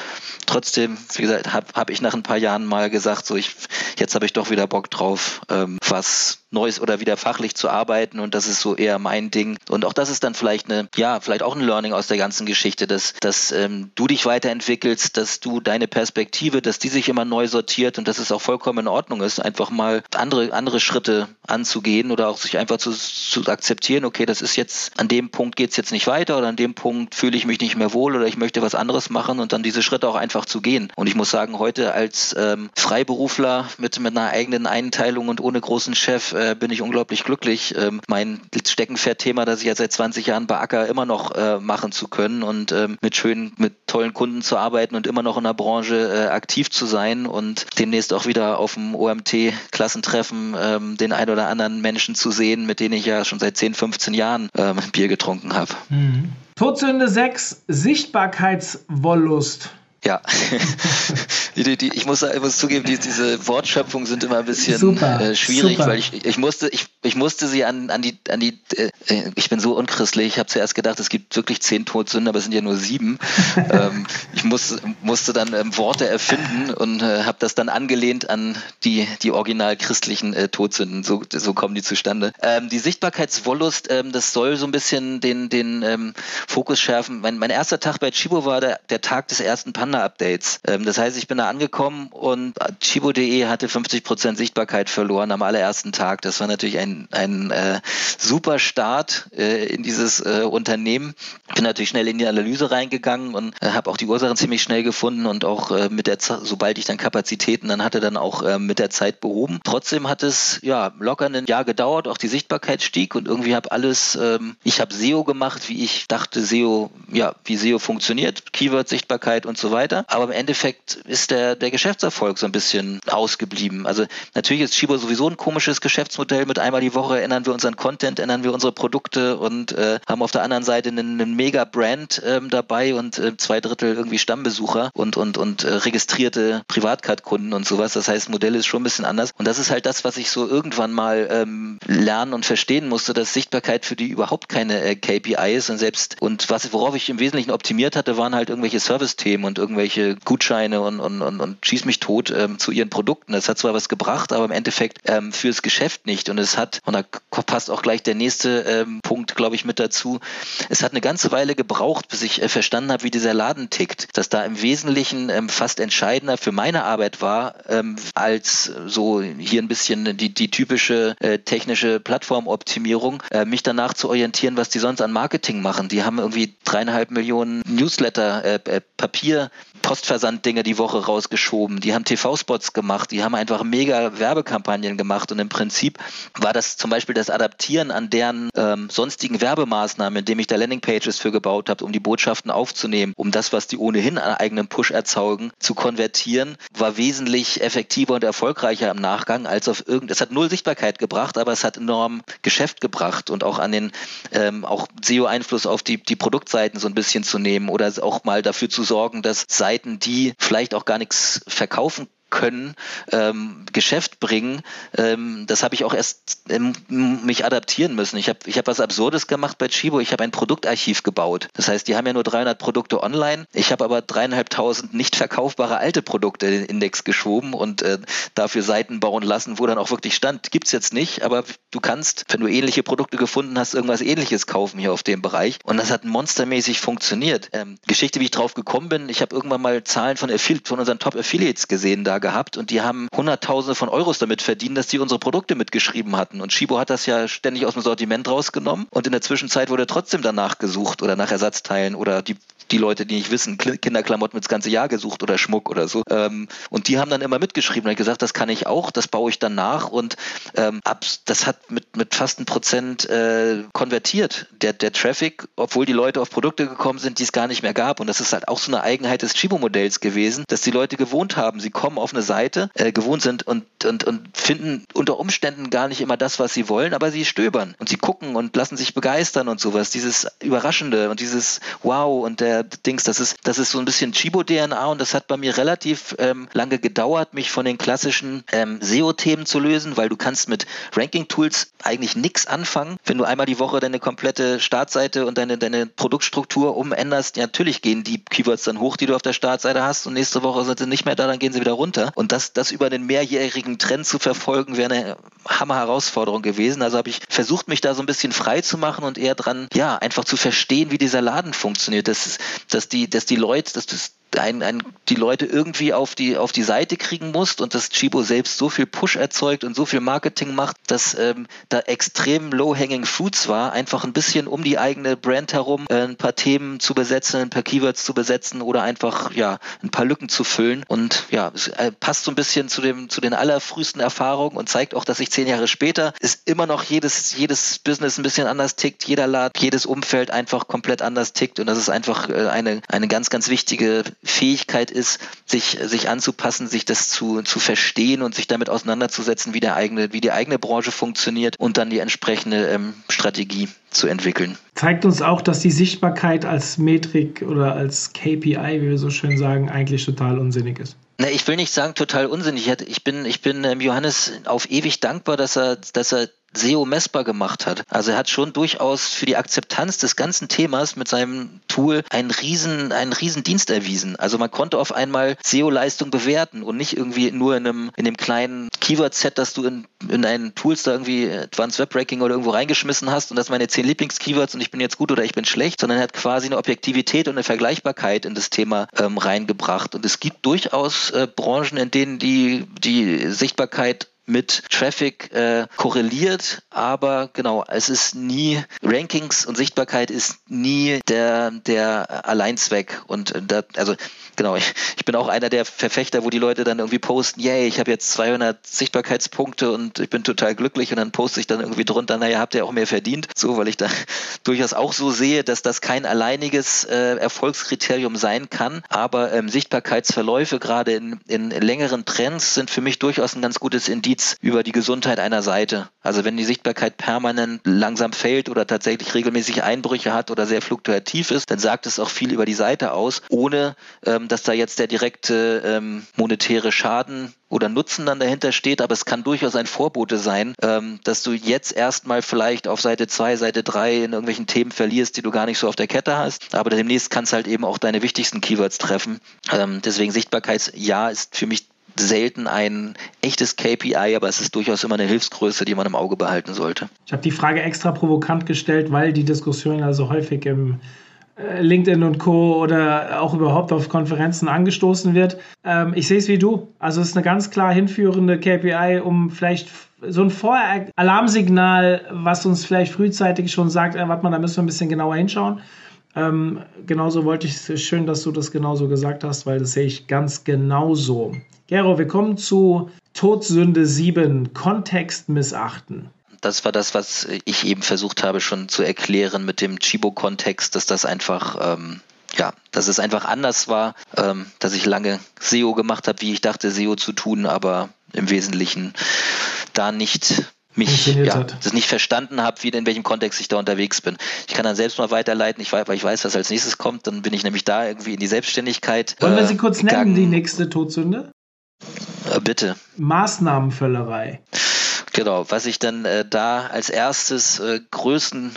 Trotzdem, wie gesagt, habe hab ich nach ein paar Jahren mal gesagt, so ich, jetzt habe ich doch wieder Bock drauf, ähm, was Neues oder wieder fachlich zu arbeiten und das ist so eher mein Ding. Und auch das ist dann vielleicht eine, ja, vielleicht auch ein Learning aus der ganzen Geschichte, dass, dass ähm, du dich weiterentwickelst, dass du deine Perspektive, dass die sich immer neu sortiert und dass es auch vollkommen in Ordnung ist, einfach mal andere, andere Schritte anzugehen oder auch sich einfach zu, zu akzeptieren, okay, das ist jetzt, an dem Punkt geht es jetzt nicht weiter oder an dem Punkt fühle ich mich nicht mehr wohl oder ich möchte was anderes machen und dann diese Schritte auch einfach zu gehen. Und ich muss sagen, heute als ähm, Freiberufler mit, mit einer eigenen Einteilung und ohne großen Chef äh, bin ich unglaublich glücklich, ähm, mein Steckenpferd-Thema, das ich ja seit 20 Jahren bei Acker immer noch äh, machen zu können und ähm, mit schönen, mit tollen Kunden zu arbeiten und immer noch in der Branche äh, aktiv zu sein und demnächst auch wieder auf dem OMT-Klassentreffen ähm, den ein oder anderen Menschen zu sehen, mit denen ich ja schon seit 10, 15 Jahren ähm, Bier getrunken habe. Mhm. Todsünde 6, Sichtbarkeitswollust. Ja, die, die, ich, muss, ich muss zugeben, die, diese Wortschöpfungen sind immer ein bisschen super, äh, schwierig, super. weil ich, ich, musste, ich, ich musste sie an, an die, an die äh, ich bin so unchristlich, ich habe zuerst gedacht, es gibt wirklich zehn Todsünden, aber es sind ja nur sieben. ähm, ich muss, musste dann ähm, Worte erfinden und äh, habe das dann angelehnt an die, die original christlichen äh, Todsünden, so, so kommen die zustande. Ähm, die Sichtbarkeitswollust, ähm, das soll so ein bisschen den, den ähm, Fokus schärfen. Mein, mein erster Tag bei Chibo war der, der Tag des ersten Pan Panda-Updates. Ähm, das heißt, ich bin da angekommen und Chibo.de hatte 50% Sichtbarkeit verloren am allerersten Tag. Das war natürlich ein ein, ein äh, super Start äh, in dieses äh, Unternehmen. Bin natürlich schnell in die Analyse reingegangen und äh, habe auch die Ursachen ziemlich schnell gefunden und auch äh, mit der Z sobald ich dann Kapazitäten dann hatte, dann auch äh, mit der Zeit behoben. Trotzdem hat es ja locker ein Jahr gedauert, auch die Sichtbarkeit stieg und irgendwie habe alles, ähm, ich habe SEO gemacht, wie ich dachte, SEO, ja, wie SEO funktioniert, Keyword-Sichtbarkeit und so weiter. Aber im Endeffekt ist der, der Geschäftserfolg so ein bisschen ausgeblieben. Also natürlich ist Chibo sowieso ein komisches Geschäftsmodell. Mit einmal die Woche ändern wir unseren Content, ändern wir unsere Produkte und äh, haben auf der anderen Seite einen, einen mega Brand ähm, dabei und äh, zwei Drittel irgendwie Stammbesucher und, und, und äh, registrierte Privatcard-Kunden und sowas. Das heißt, das Modell ist schon ein bisschen anders. Und das ist halt das, was ich so irgendwann mal ähm, lernen und verstehen musste, dass Sichtbarkeit für die überhaupt keine äh, KPI ist und selbst und was worauf ich im Wesentlichen optimiert hatte, waren halt irgendwelche Service-Themen und irgendwelche Gutscheine und, und, und, und schieß mich tot ähm, zu ihren Produkten. Das hat zwar was gebracht, aber im Endeffekt ähm, fürs Geschäft nicht. Und es hat, und da passt auch gleich der nächste ähm, Punkt, glaube ich, mit dazu, es hat eine ganze Weile gebraucht, bis ich äh, verstanden habe, wie dieser Laden tickt. Dass da im Wesentlichen ähm, fast entscheidender für meine Arbeit war, ähm, als so hier ein bisschen die, die typische äh, technische Plattformoptimierung, äh, mich danach zu orientieren, was die sonst an Marketing machen. Die haben irgendwie dreieinhalb Millionen Newsletter, äh, äh Papier, Postversanddinge die Woche rausgeschoben. Die haben TV-Spots gemacht. Die haben einfach mega Werbekampagnen gemacht. Und im Prinzip war das zum Beispiel das Adaptieren an deren ähm, sonstigen Werbemaßnahmen, indem ich da Landingpages für gebaut habe, um die Botschaften aufzunehmen, um das, was die ohnehin an eigenem Push erzeugen, zu konvertieren, war wesentlich effektiver und erfolgreicher im Nachgang als auf irgend. Es hat null Sichtbarkeit gebracht, aber es hat enorm Geschäft gebracht und auch an den ähm, auch SEO-Einfluss auf die, die Produktseiten so ein bisschen zu nehmen oder auch mal dafür zu sorgen, dass Seiten, die vielleicht auch gar nichts verkaufen können, ähm, Geschäft bringen. Ähm, das habe ich auch erst ähm, mich adaptieren müssen. Ich habe ich hab was Absurdes gemacht bei Chibo. Ich habe ein Produktarchiv gebaut. Das heißt, die haben ja nur 300 Produkte online. Ich habe aber dreieinhalbtausend nicht verkaufbare alte Produkte in den Index geschoben und äh, dafür Seiten bauen lassen, wo dann auch wirklich stand. Gibt's jetzt nicht, aber du kannst, wenn du ähnliche Produkte gefunden hast, irgendwas ähnliches kaufen hier auf dem Bereich. Und das hat monstermäßig funktioniert. Ähm, Geschichte, wie ich drauf gekommen bin, ich habe irgendwann mal Zahlen von, von unseren Top-Affiliates gesehen da gehabt und die haben Hunderttausende von Euros damit verdient, dass die unsere Produkte mitgeschrieben hatten. Und Shibo hat das ja ständig aus dem Sortiment rausgenommen und in der Zwischenzeit wurde trotzdem danach gesucht oder nach Ersatzteilen oder die die Leute, die nicht wissen, Kinderklamotten mit das ganze Jahr gesucht oder Schmuck oder so. Ähm, und die haben dann immer mitgeschrieben und gesagt, das kann ich auch, das baue ich dann nach und ähm, das hat mit, mit fast ein Prozent äh, konvertiert, der, der Traffic, obwohl die Leute auf Produkte gekommen sind, die es gar nicht mehr gab. Und das ist halt auch so eine Eigenheit des Chibo-Modells gewesen, dass die Leute gewohnt haben. Sie kommen auf eine Seite, äh, gewohnt sind und, und, und finden unter Umständen gar nicht immer das, was sie wollen, aber sie stöbern und sie gucken und lassen sich begeistern und sowas. Dieses Überraschende und dieses Wow und der Dings. Das ist, das ist so ein bisschen Chibo-DNA und das hat bei mir relativ ähm, lange gedauert, mich von den klassischen ähm, SEO-Themen zu lösen, weil du kannst mit Ranking-Tools eigentlich nichts anfangen. Wenn du einmal die Woche deine komplette Startseite und deine, deine Produktstruktur umänderst, ja, natürlich gehen die Keywords dann hoch, die du auf der Startseite hast und nächste Woche sind sie nicht mehr da, dann gehen sie wieder runter. Und das, das über den mehrjährigen Trend zu verfolgen, wäre eine Hammer-Herausforderung gewesen. Also habe ich versucht, mich da so ein bisschen frei zu machen und eher dran, ja, einfach zu verstehen, wie dieser Laden funktioniert. Das ist, dass die, dass die Leute, dass das ein, ein, die Leute irgendwie auf die, auf die Seite kriegen musst und dass Chibo selbst so viel Push erzeugt und so viel Marketing macht, dass ähm, da extrem low-hanging fruits war, einfach ein bisschen um die eigene Brand herum äh, ein paar Themen zu besetzen, ein paar Keywords zu besetzen oder einfach ja ein paar Lücken zu füllen. Und ja, es äh, passt so ein bisschen zu dem zu den allerfrühesten Erfahrungen und zeigt auch, dass ich zehn Jahre später ist immer noch jedes jedes Business ein bisschen anders tickt, jeder Laden, jedes Umfeld einfach komplett anders tickt und das ist einfach äh, eine eine ganz ganz wichtige Fähigkeit ist, sich, sich anzupassen, sich das zu, zu verstehen und sich damit auseinanderzusetzen, wie, der eigene, wie die eigene Branche funktioniert und dann die entsprechende ähm, Strategie zu entwickeln. Zeigt uns auch, dass die Sichtbarkeit als Metrik oder als KPI, wie wir so schön sagen, eigentlich total unsinnig ist. Ne, ich will nicht sagen total unsinnig. Ich bin, ich bin ähm, Johannes auf ewig dankbar, dass er, dass er SEO messbar gemacht hat. Also er hat schon durchaus für die Akzeptanz des ganzen Themas mit seinem Tool einen riesen, einen riesen Dienst erwiesen. Also man konnte auf einmal SEO-Leistung bewerten und nicht irgendwie nur in einem, in dem kleinen Keyword-Set, das du in, in deinen Tools da irgendwie Advanced Web Ranking oder irgendwo reingeschmissen hast und das meine zehn Lieblings-Keywords und ich bin jetzt gut oder ich bin schlecht, sondern er hat quasi eine Objektivität und eine Vergleichbarkeit in das Thema ähm, reingebracht. Und es gibt durchaus äh, Branchen, in denen die, die Sichtbarkeit mit Traffic äh, korreliert, aber genau, es ist nie, Rankings und Sichtbarkeit ist nie der, der Alleinzweck. Und äh, da, also genau, ich, ich bin auch einer der Verfechter, wo die Leute dann irgendwie posten, yay, ich habe jetzt 200 Sichtbarkeitspunkte und ich bin total glücklich. Und dann poste ich dann irgendwie drunter, naja, habt ihr auch mehr verdient, so, weil ich da durchaus auch so sehe, dass das kein alleiniges äh, Erfolgskriterium sein kann, aber ähm, Sichtbarkeitsverläufe gerade in, in längeren Trends sind für mich durchaus ein ganz gutes Indiz über die Gesundheit einer Seite. Also wenn die Sichtbarkeit permanent langsam fällt oder tatsächlich regelmäßig Einbrüche hat oder sehr fluktuativ ist, dann sagt es auch viel über die Seite aus, ohne ähm, dass da jetzt der direkte ähm, monetäre Schaden oder Nutzen dann dahinter steht, aber es kann durchaus ein Vorbote sein, ähm, dass du jetzt erstmal vielleicht auf Seite 2, Seite 3 in irgendwelchen Themen verlierst, die du gar nicht so auf der Kette hast, aber demnächst kannst halt eben auch deine wichtigsten Keywords treffen. Ähm, deswegen Sichtbarkeitsjahr ist für mich selten ein echtes KPI, aber es ist durchaus immer eine Hilfsgröße, die man im Auge behalten sollte. Ich habe die Frage extra provokant gestellt, weil die Diskussion also häufig im äh, LinkedIn und Co. oder auch überhaupt auf Konferenzen angestoßen wird. Ähm, ich sehe es wie du. Also es ist eine ganz klar hinführende KPI, um vielleicht so ein Voralarmsignal, was uns vielleicht frühzeitig schon sagt, äh, warte mal, da müssen wir ein bisschen genauer hinschauen. Ähm, genauso wollte ich es schön, dass du das genauso gesagt hast, weil das sehe ich ganz genauso. Gero, wir kommen zu Todsünde 7, Kontext missachten das war das, was ich eben versucht habe schon zu erklären mit dem Chibo-Kontext, dass das einfach, ähm, ja, dass es einfach anders war, ähm, dass ich lange SEO gemacht habe, wie ich dachte, SEO zu tun, aber im Wesentlichen da nicht mich ja, das nicht verstanden habe, wie in welchem Kontext ich da unterwegs bin. Ich kann dann selbst mal weiterleiten, ich, weil ich weiß, was als nächstes kommt, dann bin ich nämlich da irgendwie in die Selbstständigkeit. Wollen wir sie kurz gegangen. nennen, die nächste Todsünde? Äh, bitte. Maßnahmenvöllerei. Genau, was ich dann äh, da als erstes äh, größten,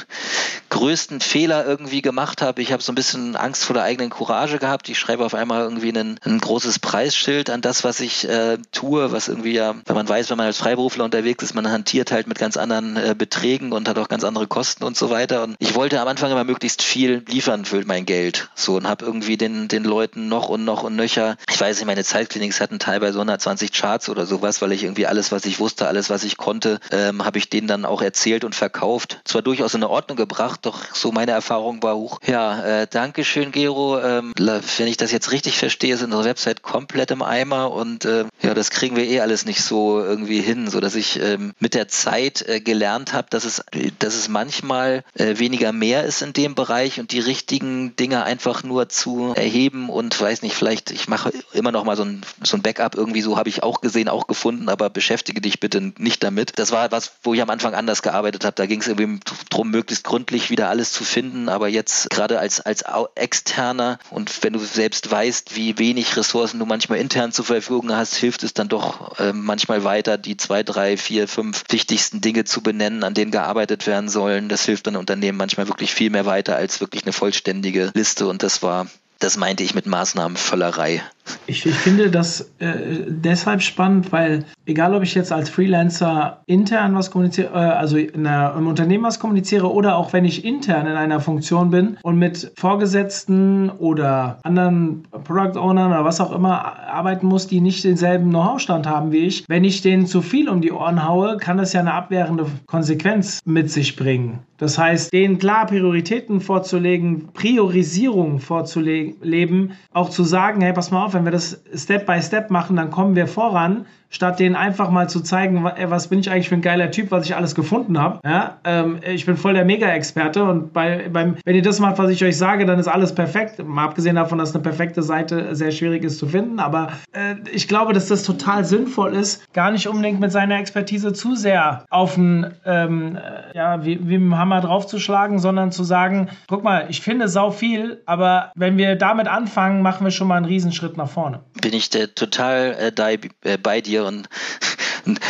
größten Fehler irgendwie gemacht habe, ich habe so ein bisschen Angst vor der eigenen Courage gehabt. Ich schreibe auf einmal irgendwie einen, ein großes Preisschild an das, was ich äh, tue, was irgendwie ja, wenn man weiß, wenn man als Freiberufler unterwegs ist, man hantiert halt mit ganz anderen äh, Beträgen und hat auch ganz andere Kosten und so weiter. Und ich wollte am Anfang immer möglichst viel liefern für mein Geld. So und habe irgendwie den, den Leuten noch und noch und nöcher. Ich weiß nicht, meine Zeitkliniks hatten teilweise 120 Charts oder sowas, weil ich irgendwie alles, was ich wusste, alles, was ich konnte, konnte, ähm, habe ich denen dann auch erzählt und verkauft. Zwar durchaus in Ordnung gebracht, doch so meine Erfahrung war hoch. Ja, äh, danke schön, Gero. Ähm, wenn ich das jetzt richtig verstehe, ist unsere Website komplett im Eimer und äh, ja, das kriegen wir eh alles nicht so irgendwie hin, so dass ich ähm, mit der Zeit äh, gelernt habe, dass es, dass es manchmal äh, weniger mehr ist in dem Bereich und die richtigen Dinge einfach nur zu erheben und weiß nicht, vielleicht, ich mache immer noch mal so ein, so ein Backup irgendwie so, habe ich auch gesehen, auch gefunden, aber beschäftige dich bitte nicht damit mit. Das war was, wo ich am Anfang anders gearbeitet habe. Da ging es irgendwie darum, möglichst gründlich wieder alles zu finden. Aber jetzt gerade als, als Externer und wenn du selbst weißt, wie wenig Ressourcen du manchmal intern zur Verfügung hast, hilft es dann doch äh, manchmal weiter, die zwei, drei, vier, fünf wichtigsten Dinge zu benennen, an denen gearbeitet werden sollen. Das hilft dann Unternehmen manchmal wirklich viel mehr weiter als wirklich eine vollständige Liste. Und das war das meinte ich mit Maßnahmenvöllerei. Ich, ich finde das äh, deshalb spannend, weil egal ob ich jetzt als Freelancer intern was kommuniziere, äh, also in einer, im Unternehmen was kommuniziere oder auch wenn ich intern in einer Funktion bin und mit Vorgesetzten oder anderen Product Ownern oder was auch immer arbeiten muss, die nicht denselben Know-how-Stand haben wie ich, wenn ich denen zu viel um die Ohren haue, kann das ja eine abwehrende Konsequenz mit sich bringen. Das heißt, denen klar Prioritäten vorzulegen, Priorisierung vorzuleben, auch zu sagen, hey, pass mal auf, wenn wir das Step by Step machen, dann kommen wir voran statt denen einfach mal zu zeigen, was bin ich eigentlich für ein geiler Typ, was ich alles gefunden habe. Ja, ähm, ich bin voll der Mega-Experte und bei, beim, wenn ihr das macht, was ich euch sage, dann ist alles perfekt. Mal abgesehen davon, dass eine perfekte Seite sehr schwierig ist zu finden, aber äh, ich glaube, dass das total sinnvoll ist, gar nicht unbedingt mit seiner Expertise zu sehr auf den, ähm, äh, ja, wie, wie mit dem Hammer draufzuschlagen, sondern zu sagen, guck mal, ich finde sau viel, aber wenn wir damit anfangen, machen wir schon mal einen Riesenschritt nach vorne. Bin ich total äh, äh, bei dir und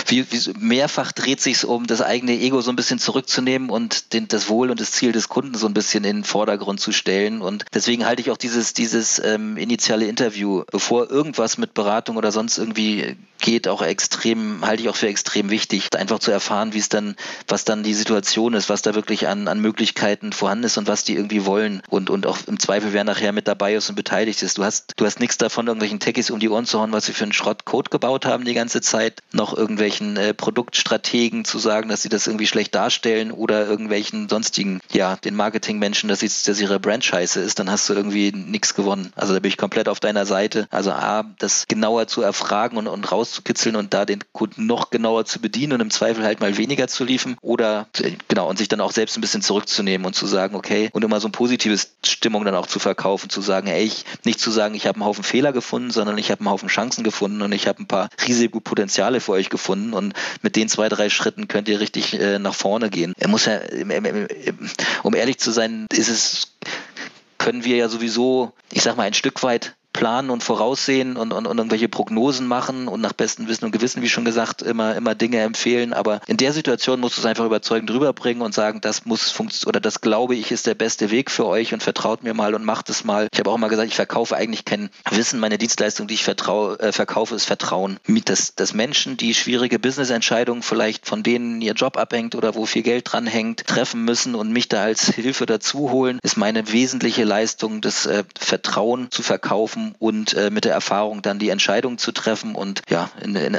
wie, wie, mehrfach dreht sich um das eigene Ego so ein bisschen zurückzunehmen und den, das Wohl und das Ziel des Kunden so ein bisschen in den Vordergrund zu stellen. Und deswegen halte ich auch dieses, dieses ähm, initiale Interview, bevor irgendwas mit Beratung oder sonst irgendwie geht, auch extrem, halte ich auch für extrem wichtig, einfach zu erfahren, wie es dann, was dann die Situation ist, was da wirklich an, an Möglichkeiten vorhanden ist und was die irgendwie wollen und, und auch im Zweifel, wer nachher mit dabei ist und beteiligt ist. Du hast, du hast nichts davon, irgendwelchen Techies um die Ohren zu hauen, was sie für einen Schrottcode gebaut haben die ganze Zeit, noch irgendwelchen äh, Produktstrategen zu sagen, dass sie das irgendwie schlecht darstellen oder irgendwelchen sonstigen, ja, den Marketingmenschen, dass, dass ihre Brand scheiße ist, dann hast du irgendwie nichts gewonnen. Also da bin ich komplett auf deiner Seite. Also A, das genauer zu erfragen und, und rauszukitzeln und da den Kunden noch genauer zu bedienen und im Zweifel halt mal weniger zu liefern oder genau und sich dann auch selbst ein bisschen zurückzunehmen und zu sagen, okay, und immer so ein positives Stimmung dann auch zu verkaufen, zu sagen, ey, ich, nicht zu sagen, ich habe einen Haufen Fehler gefunden, sondern ich habe einen Haufen Chancen gefunden und ich habe ein paar riesige Potenziale für euch gefunden und mit den zwei, drei Schritten könnt ihr richtig äh, nach vorne gehen. Er muss ja, um ehrlich zu sein, ist es können wir ja sowieso, ich sag mal, ein Stück weit planen und voraussehen und, und, und irgendwelche Prognosen machen und nach bestem Wissen und Gewissen, wie schon gesagt, immer, immer Dinge empfehlen. Aber in der Situation musst du es einfach überzeugend rüberbringen und sagen, das muss funktionieren oder das glaube ich ist der beste Weg für euch und vertraut mir mal und macht es mal. Ich habe auch mal gesagt, ich verkaufe eigentlich kein Wissen. Meine Dienstleistung, die ich vertraue, äh, verkaufe, ist Vertrauen. Dass, dass Menschen, die schwierige Business-Entscheidungen vielleicht von denen ihr Job abhängt oder wo viel Geld dran hängt, treffen müssen und mich da als Hilfe dazu holen, ist meine wesentliche Leistung, das äh, Vertrauen zu verkaufen und äh, mit der Erfahrung dann die Entscheidung zu treffen. Und ja, in, in,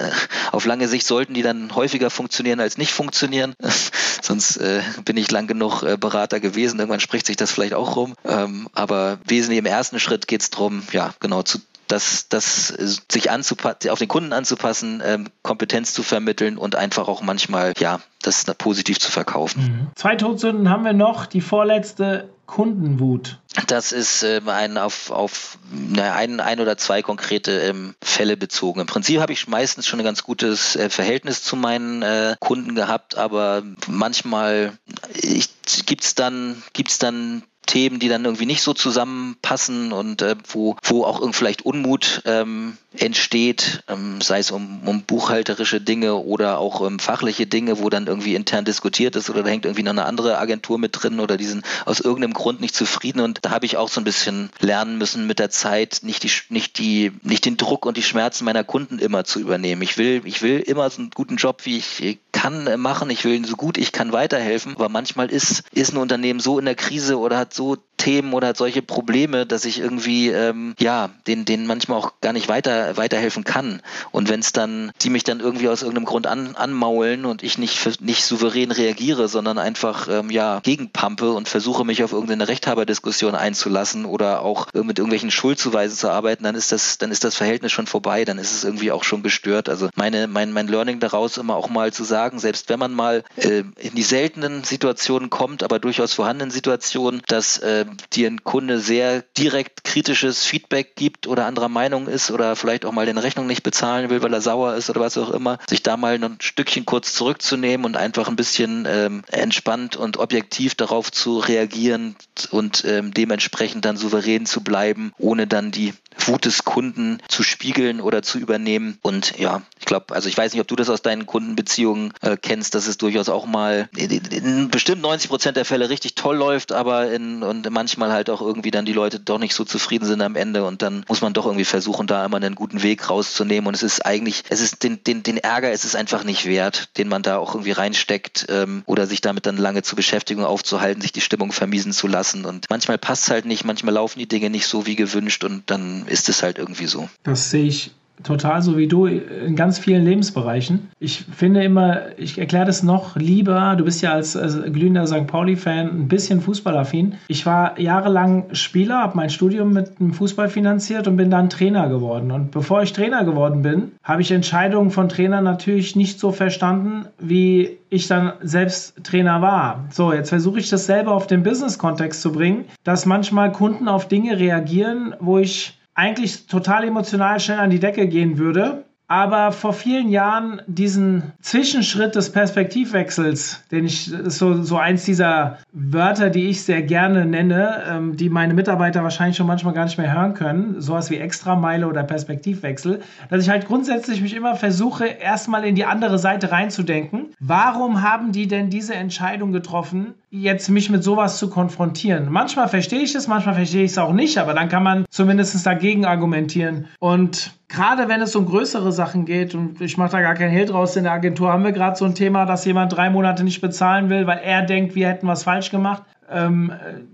auf lange Sicht sollten die dann häufiger funktionieren als nicht funktionieren. Sonst äh, bin ich lang genug äh, Berater gewesen. Irgendwann spricht sich das vielleicht auch rum. Ähm, aber wesentlich im ersten Schritt geht es darum, ja, genau zu das, das sich anzupassen, auf den Kunden anzupassen, ähm, Kompetenz zu vermitteln und einfach auch manchmal, ja, das positiv zu verkaufen. Mhm. Zwei Todsünden haben wir noch. Die vorletzte Kundenwut? Das ist ähm, ein auf, auf na, ein, ein oder zwei konkrete ähm, Fälle bezogen. Im Prinzip habe ich meistens schon ein ganz gutes äh, Verhältnis zu meinen äh, Kunden gehabt, aber manchmal gibt es dann, gibt's dann Themen, die dann irgendwie nicht so zusammenpassen und äh, wo, wo auch vielleicht Unmut ähm, entsteht, ähm, sei es um, um buchhalterische Dinge oder auch um ähm, fachliche Dinge, wo dann irgendwie intern diskutiert ist oder da hängt irgendwie noch eine andere Agentur mit drin oder die sind aus irgendeinem Grund nicht zufrieden. Und da habe ich auch so ein bisschen lernen müssen mit der Zeit, nicht die, nicht die, nicht den Druck und die Schmerzen meiner Kunden immer zu übernehmen. Ich will, ich will immer so einen guten Job, wie ich kann äh, machen, ich will so gut ich kann weiterhelfen, aber manchmal ist, ist ein Unternehmen so in der Krise oder hat so Themen oder hat solche Probleme, dass ich irgendwie ähm, ja den den manchmal auch gar nicht weiter weiterhelfen kann. Und wenn es dann die mich dann irgendwie aus irgendeinem Grund an, anmaulen und ich nicht nicht souverän reagiere, sondern einfach ähm, ja gegenpampe und versuche mich auf irgendeine Rechthaberdiskussion einzulassen oder auch mit irgendwelchen Schuldzuweisen zu arbeiten, dann ist das dann ist das Verhältnis schon vorbei, dann ist es irgendwie auch schon gestört. Also meine mein mein Learning daraus immer auch mal zu sagen, selbst wenn man mal äh, in die seltenen Situationen kommt, aber durchaus vorhandenen Situationen, dass äh, dir ein Kunde sehr direkt kritisches Feedback gibt oder anderer Meinung ist oder vielleicht auch mal den Rechnung nicht bezahlen will, weil er sauer ist oder was auch immer, sich da mal ein Stückchen kurz zurückzunehmen und einfach ein bisschen ähm, entspannt und objektiv darauf zu reagieren und ähm, dementsprechend dann souverän zu bleiben, ohne dann die Wut des Kunden zu spiegeln oder zu übernehmen. Und ja, ich glaube, also ich weiß nicht, ob du das aus deinen Kundenbeziehungen äh, kennst, dass es durchaus auch mal in, in bestimmt 90 Prozent der Fälle richtig toll läuft, aber in, und manchmal halt auch irgendwie dann die Leute doch nicht so zufrieden sind am Ende und dann muss man doch irgendwie versuchen, da immer einen guten Weg rauszunehmen. Und es ist eigentlich, es ist den, den, den Ärger, es einfach nicht wert, den man da auch irgendwie reinsteckt ähm, oder sich damit dann lange zu Beschäftigung aufzuhalten, sich die Stimmung vermiesen zu lassen. Und manchmal passt es halt nicht, manchmal laufen die Dinge nicht so wie gewünscht und dann ist es halt irgendwie so. Das sehe ich total so wie du in ganz vielen Lebensbereichen. Ich finde immer, ich erkläre das noch lieber. Du bist ja als, als glühender St. Pauli-Fan ein bisschen fußballaffin. Ich war jahrelang Spieler, habe mein Studium mit dem Fußball finanziert und bin dann Trainer geworden. Und bevor ich Trainer geworden bin, habe ich Entscheidungen von Trainern natürlich nicht so verstanden, wie ich dann selbst Trainer war. So, jetzt versuche ich das selber auf den Business-Kontext zu bringen, dass manchmal Kunden auf Dinge reagieren, wo ich eigentlich total emotional schnell an die Decke gehen würde aber vor vielen Jahren diesen Zwischenschritt des Perspektivwechsels, den ich so, so eins dieser Wörter, die ich sehr gerne nenne, ähm, die meine Mitarbeiter wahrscheinlich schon manchmal gar nicht mehr hören können, sowas wie Extrameile oder Perspektivwechsel, dass ich halt grundsätzlich mich immer versuche, erstmal in die andere Seite reinzudenken. Warum haben die denn diese Entscheidung getroffen, jetzt mich mit sowas zu konfrontieren? Manchmal verstehe ich es, manchmal verstehe ich es auch nicht, aber dann kann man zumindest dagegen argumentieren. Und gerade wenn es um größere Sachen geht, und ich mache da gar keinen Hehl draus, in der Agentur haben wir gerade so ein Thema, dass jemand drei Monate nicht bezahlen will, weil er denkt, wir hätten was falsch gemacht. Ähm,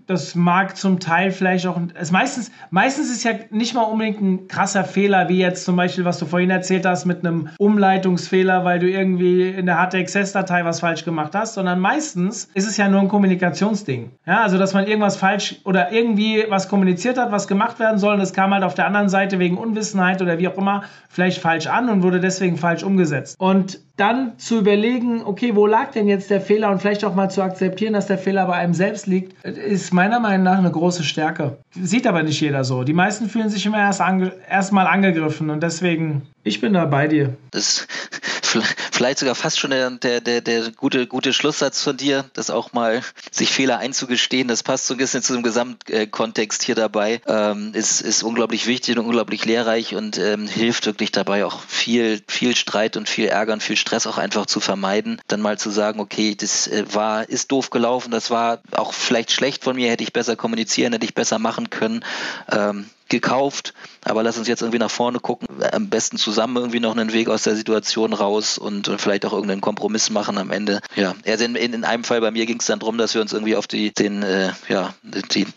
das mag zum Teil vielleicht auch. Es meistens, meistens ist ja nicht mal unbedingt ein krasser Fehler, wie jetzt zum Beispiel, was du vorhin erzählt hast, mit einem Umleitungsfehler, weil du irgendwie in der HTXS-Datei was falsch gemacht hast, sondern meistens ist es ja nur ein Kommunikationsding. Ja, also dass man irgendwas falsch oder irgendwie was kommuniziert hat, was gemacht werden soll, und das kam halt auf der anderen Seite wegen Unwissenheit oder wie auch immer vielleicht falsch an und wurde deswegen falsch umgesetzt. Und dann zu überlegen, okay, wo lag denn jetzt der Fehler und vielleicht auch mal zu akzeptieren, dass der Fehler bei einem selbst liegt, ist meiner Meinung nach eine große Stärke. Sieht aber nicht jeder so. Die meisten fühlen sich immer erst, ange erst mal angegriffen und deswegen, ich bin da bei dir. Das vielleicht sogar fast schon der, der, der, der gute, gute Schlusssatz von dir, das auch mal sich Fehler einzugestehen, das passt so ein bisschen zu dem Gesamtkontext hier dabei, ähm, ist, ist unglaublich wichtig und unglaublich lehrreich und ähm, hilft wirklich dabei auch viel, viel Streit und viel Ärger und viel Stress auch einfach zu vermeiden. Dann mal zu sagen, okay, das äh, war, ist doof gelaufen, das war auch vielleicht schlecht von mir, hätte ich besser kommunizieren, hätte ich besser machen können. Ähm, gekauft, aber lass uns jetzt irgendwie nach vorne gucken, am besten zusammen irgendwie noch einen Weg aus der Situation raus und vielleicht auch irgendeinen Kompromiss machen am Ende. Ja, also in, in einem Fall bei mir ging es dann darum, dass wir uns irgendwie auf die den äh, ja die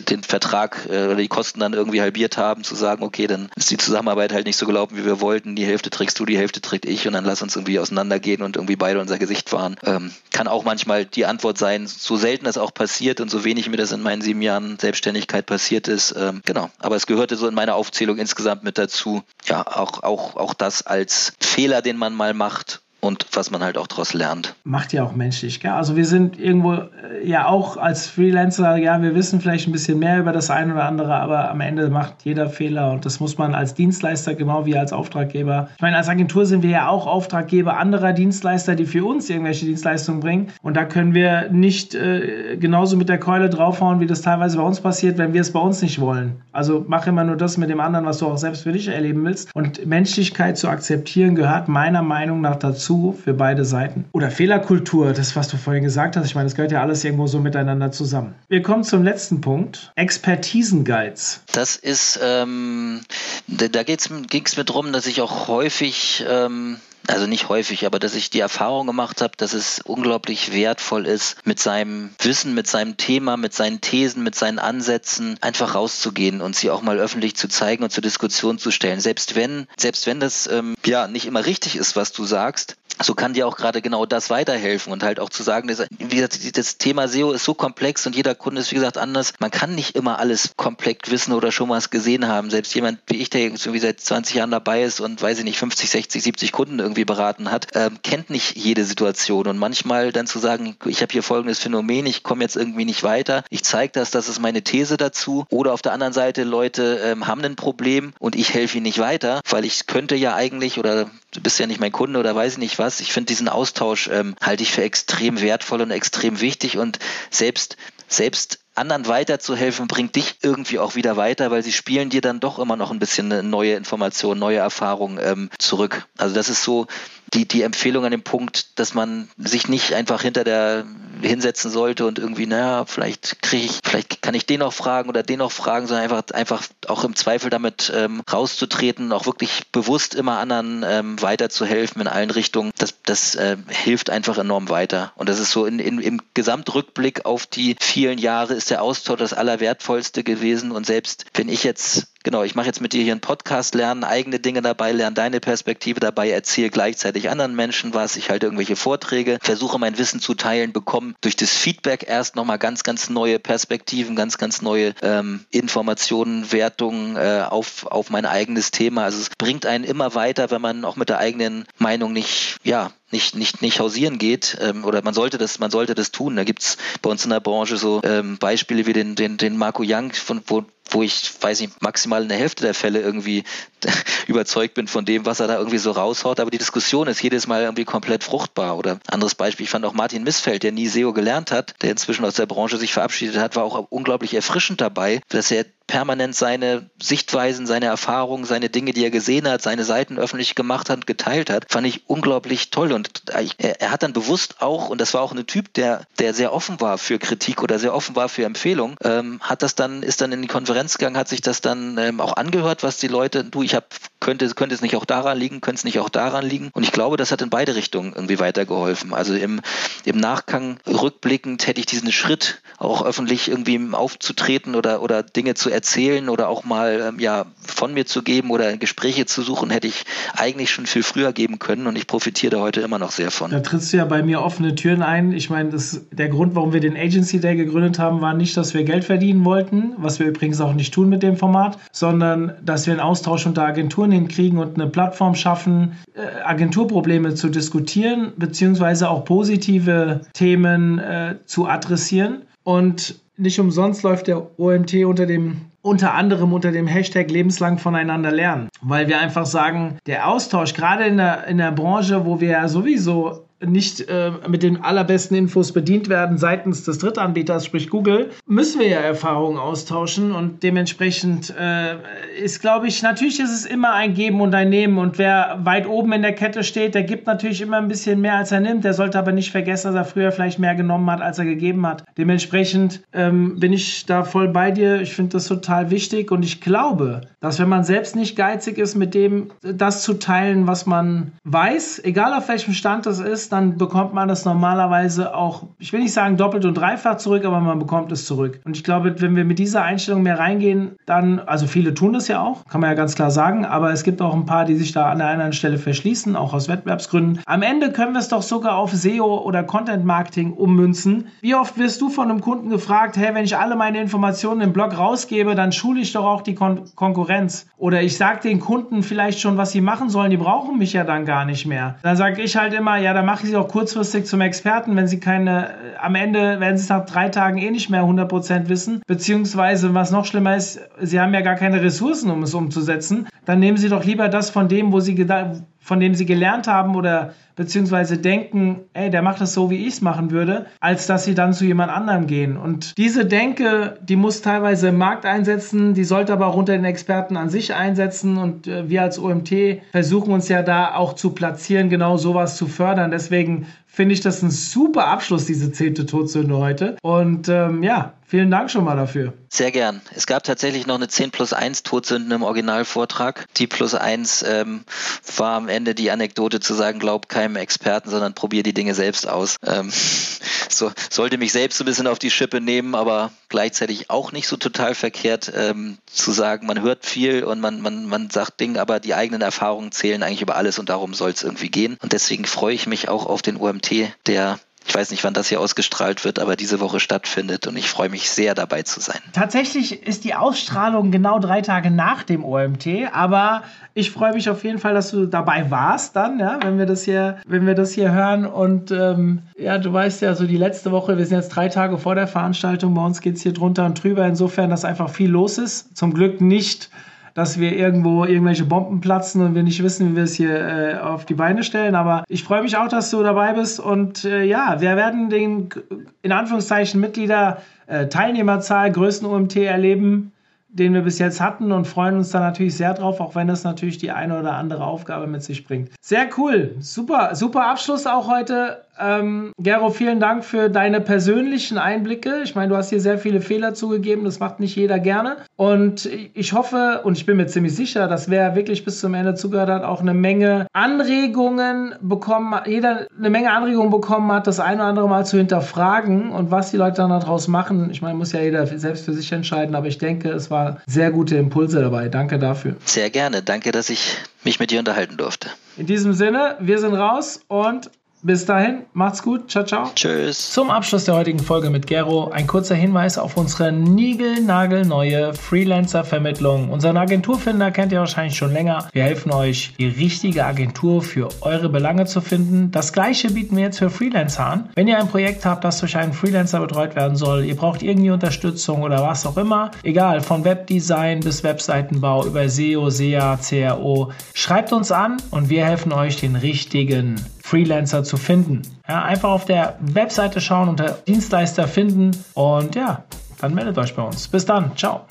den Vertrag äh, oder die Kosten dann irgendwie halbiert haben, zu sagen, okay, dann ist die Zusammenarbeit halt nicht so gelaufen, wie wir wollten. Die Hälfte trägst du, die Hälfte trägt ich und dann lass uns irgendwie auseinandergehen und irgendwie beide unser Gesicht wahren. Ähm, kann auch manchmal die Antwort sein, so selten das auch passiert und so wenig mir das in meinen sieben Jahren Selbstständigkeit passiert ist. Ähm, genau, aber es gehörte so in meiner Aufzählung insgesamt mit dazu. Ja, auch, auch, auch das als Fehler, den man mal macht, und was man halt auch daraus lernt. Macht ja auch menschlich, gell? Also wir sind irgendwo äh, ja auch als Freelancer, ja, wir wissen vielleicht ein bisschen mehr über das eine oder andere, aber am Ende macht jeder Fehler und das muss man als Dienstleister genau wie als Auftraggeber. Ich meine, als Agentur sind wir ja auch Auftraggeber anderer Dienstleister, die für uns irgendwelche Dienstleistungen bringen und da können wir nicht äh, genauso mit der Keule draufhauen, wie das teilweise bei uns passiert, wenn wir es bei uns nicht wollen. Also mach immer nur das mit dem anderen, was du auch selbst für dich erleben willst und Menschlichkeit zu akzeptieren gehört meiner Meinung nach dazu zu für beide Seiten. Oder Fehlerkultur, das, was du vorhin gesagt hast. Ich meine, das gehört ja alles irgendwo so miteinander zusammen. Wir kommen zum letzten Punkt. Expertisenguides. Das ist, ähm, da ging es mir darum, dass ich auch häufig ähm, also nicht häufig, aber dass ich die Erfahrung gemacht habe, dass es unglaublich wertvoll ist, mit seinem Wissen, mit seinem Thema, mit seinen Thesen, mit seinen Ansätzen einfach rauszugehen und sie auch mal öffentlich zu zeigen und zur Diskussion zu stellen. Selbst wenn, selbst wenn das ähm, ja nicht immer richtig ist, was du sagst, so kann dir auch gerade genau das weiterhelfen und halt auch zu sagen, wie gesagt, das Thema SEO ist so komplex und jeder Kunde ist wie gesagt anders. Man kann nicht immer alles komplett wissen oder schon was gesehen haben. Selbst jemand wie ich, der irgendwie seit 20 Jahren dabei ist und weiß ich nicht, 50, 60, 70 Kunden irgendwie beraten hat, ähm, kennt nicht jede Situation. Und manchmal dann zu sagen, ich habe hier folgendes Phänomen, ich komme jetzt irgendwie nicht weiter, ich zeige das, das ist meine These dazu. Oder auf der anderen Seite Leute ähm, haben ein Problem und ich helfe ihnen nicht weiter, weil ich könnte ja eigentlich oder du bist ja nicht mein Kunde oder weiß ich nicht was. Ich finde diesen Austausch ähm, halte ich für extrem wertvoll und extrem wichtig. Und selbst selbst anderen weiterzuhelfen, bringt dich irgendwie auch wieder weiter, weil sie spielen dir dann doch immer noch ein bisschen neue Informationen, neue Erfahrungen ähm, zurück. Also das ist so die, die Empfehlung an dem Punkt, dass man sich nicht einfach hinter der hinsetzen sollte und irgendwie, naja, vielleicht kriege ich, vielleicht kann ich den noch fragen oder den noch fragen, sondern einfach, einfach auch im Zweifel damit ähm, rauszutreten, auch wirklich bewusst immer anderen ähm, weiterzuhelfen in allen Richtungen. Das, das äh, hilft einfach enorm weiter. Und das ist so in, in, im Gesamtrückblick auf die vielen Jahre ist der Austausch das Allerwertvollste gewesen. Und selbst wenn ich jetzt genau, ich mache jetzt mit dir hier einen Podcast, lerne eigene Dinge dabei, lerne deine Perspektive dabei, erzähle gleichzeitig anderen Menschen was, ich halte irgendwelche Vorträge, versuche mein Wissen zu teilen, bekomme durch das Feedback erst nochmal ganz, ganz neue Perspektiven, ganz, ganz neue ähm, Informationen, Wertungen äh, auf, auf mein eigenes Thema. Also es bringt einen immer weiter, wenn man auch mit der eigenen Meinung nicht, ja, nicht, nicht, nicht hausieren geht, ähm, oder man sollte das, man sollte das tun. Da gibt's bei uns in der Branche so ähm, Beispiele wie den, den, den Marco Young, von wo, wo ich, weiß nicht, maximal in der Hälfte der Fälle irgendwie überzeugt bin von dem, was er da irgendwie so raushaut. Aber die Diskussion ist jedes Mal irgendwie komplett fruchtbar. Oder anderes Beispiel, ich fand auch Martin Missfeld, der nie SEO gelernt hat, der inzwischen aus der Branche sich verabschiedet hat, war auch unglaublich erfrischend dabei, dass er permanent seine Sichtweisen, seine Erfahrungen, seine Dinge, die er gesehen hat, seine Seiten öffentlich gemacht hat, geteilt hat, fand ich unglaublich toll. Und er, hat dann bewusst auch, und das war auch ein Typ, der, der sehr offen war für Kritik oder sehr offen war für Empfehlungen, ähm, hat das dann, ist dann in die Konferenz Grenzgang hat sich das dann ähm, auch angehört, was die Leute, du, ich habe könnte, könnte es nicht auch daran liegen, könnte es nicht auch daran liegen. Und ich glaube, das hat in beide Richtungen irgendwie weitergeholfen. Also im, im Nachgang rückblickend hätte ich diesen Schritt, auch öffentlich irgendwie aufzutreten oder, oder Dinge zu erzählen oder auch mal ähm, ja, von mir zu geben oder Gespräche zu suchen, hätte ich eigentlich schon viel früher geben können und ich profitiere da heute immer noch sehr von. Da trittst du ja bei mir offene Türen ein. Ich meine, das, der Grund, warum wir den Agency Day gegründet haben, war nicht, dass wir Geld verdienen wollten, was wir übrigens auch nicht tun mit dem Format, sondern dass wir einen Austausch unter Agenturen hinkriegen und eine Plattform schaffen, äh, Agenturprobleme zu diskutieren, beziehungsweise auch positive Themen äh, zu adressieren. Und nicht umsonst läuft der OMT unter dem unter anderem unter dem Hashtag lebenslang voneinander lernen, weil wir einfach sagen, der Austausch, gerade in der, in der Branche, wo wir ja sowieso nicht äh, mit den allerbesten Infos bedient werden seitens des Drittanbieters, sprich Google, müssen wir ja Erfahrungen austauschen und dementsprechend äh, ist, glaube ich, natürlich ist es immer ein Geben und ein Nehmen und wer weit oben in der Kette steht, der gibt natürlich immer ein bisschen mehr, als er nimmt. Der sollte aber nicht vergessen, dass er früher vielleicht mehr genommen hat, als er gegeben hat. Dementsprechend ähm, bin ich da voll bei dir. Ich finde das total wichtig und ich glaube, dass wenn man selbst nicht geizig ist, mit dem das zu teilen, was man weiß, egal auf welchem Stand das ist, dann bekommt man das normalerweise auch, ich will nicht sagen doppelt und dreifach zurück, aber man bekommt es zurück. Und ich glaube, wenn wir mit dieser Einstellung mehr reingehen, dann, also viele tun das ja auch, kann man ja ganz klar sagen, aber es gibt auch ein paar, die sich da an der einen Stelle verschließen, auch aus Wettbewerbsgründen. Am Ende können wir es doch sogar auf SEO oder Content Marketing ummünzen. Wie oft wirst du von einem Kunden gefragt, hey, wenn ich alle meine Informationen im Blog rausgebe, dann schule ich doch auch die Kon Konkurrenz. Oder ich sage den Kunden vielleicht schon, was sie machen sollen, die brauchen mich ja dann gar nicht mehr. Dann sage ich halt immer, ja, dann mache ich sie auch kurzfristig zum Experten, wenn sie keine, äh, am Ende werden sie es nach drei Tagen eh nicht mehr 100% wissen, beziehungsweise was noch schlimmer ist, sie haben ja gar keine Ressourcen, um es umzusetzen, dann nehmen sie doch lieber das von dem, wo sie von dem sie gelernt haben oder beziehungsweise denken, ey, der macht das so, wie ich es machen würde, als dass sie dann zu jemand anderem gehen. Und diese Denke, die muss teilweise im Markt einsetzen, die sollte aber auch unter den Experten an sich einsetzen. Und äh, wir als OMT versuchen uns ja da auch zu platzieren, genau sowas zu fördern. Deswegen finde ich das ein super Abschluss, diese zehnte Todsünde heute. Und ähm, ja, vielen Dank schon mal dafür. Sehr gern. Es gab tatsächlich noch eine 10 plus 1 Todsünden im Originalvortrag. Die plus 1 ähm, war am Ende die Anekdote zu sagen, glaub keinem Experten, sondern probier die Dinge selbst aus. Ähm, so, sollte mich selbst ein bisschen auf die Schippe nehmen, aber gleichzeitig auch nicht so total verkehrt ähm, zu sagen, man hört viel und man, man, man sagt Dinge, aber die eigenen Erfahrungen zählen eigentlich über alles und darum soll es irgendwie gehen. Und deswegen freue ich mich auch auf den OMT, der ich weiß nicht, wann das hier ausgestrahlt wird, aber diese Woche stattfindet und ich freue mich sehr dabei zu sein. Tatsächlich ist die Ausstrahlung genau drei Tage nach dem OMT, aber ich freue mich auf jeden Fall, dass du dabei warst dann, ja, wenn wir das hier, wenn wir das hier hören und ähm, ja, du weißt ja, so die letzte Woche, wir sind jetzt drei Tage vor der Veranstaltung, bei uns geht es hier drunter und drüber, insofern, dass einfach viel los ist. Zum Glück nicht dass wir irgendwo irgendwelche Bomben platzen und wir nicht wissen, wie wir es hier äh, auf die Beine stellen. Aber ich freue mich auch, dass du dabei bist. Und äh, ja, wir werden den in Anführungszeichen Mitglieder äh, Teilnehmerzahl größten OMT erleben den wir bis jetzt hatten und freuen uns da natürlich sehr drauf, auch wenn es natürlich die eine oder andere Aufgabe mit sich bringt. Sehr cool, super, super Abschluss auch heute. Ähm, Gero, vielen Dank für deine persönlichen Einblicke. Ich meine, du hast hier sehr viele Fehler zugegeben, das macht nicht jeder gerne. Und ich hoffe und ich bin mir ziemlich sicher, dass wer wirklich bis zum Ende zugehört hat, auch eine Menge Anregungen bekommen, jeder eine Menge Anregungen bekommen hat, das eine oder andere Mal zu hinterfragen und was die Leute dann daraus machen. Ich meine, muss ja jeder selbst für sich entscheiden, aber ich denke, es war sehr gute Impulse dabei. Danke dafür. Sehr gerne. Danke, dass ich mich mit dir unterhalten durfte. In diesem Sinne, wir sind raus und bis dahin, macht's gut. Ciao, ciao. Tschüss. Zum Abschluss der heutigen Folge mit Gero ein kurzer Hinweis auf unsere niegelnagelneue Freelancer-Vermittlung. Unseren Agenturfinder kennt ihr wahrscheinlich schon länger. Wir helfen euch, die richtige Agentur für eure Belange zu finden. Das gleiche bieten wir jetzt für Freelancer an. Wenn ihr ein Projekt habt, das durch einen Freelancer betreut werden soll, ihr braucht irgendwie Unterstützung oder was auch immer, egal, von Webdesign bis Webseitenbau über SEO, SEA, CRO, schreibt uns an und wir helfen euch, den richtigen Freelancer zu finden. Ja, einfach auf der Webseite schauen, unter Dienstleister finden und ja, dann meldet euch bei uns. Bis dann, ciao.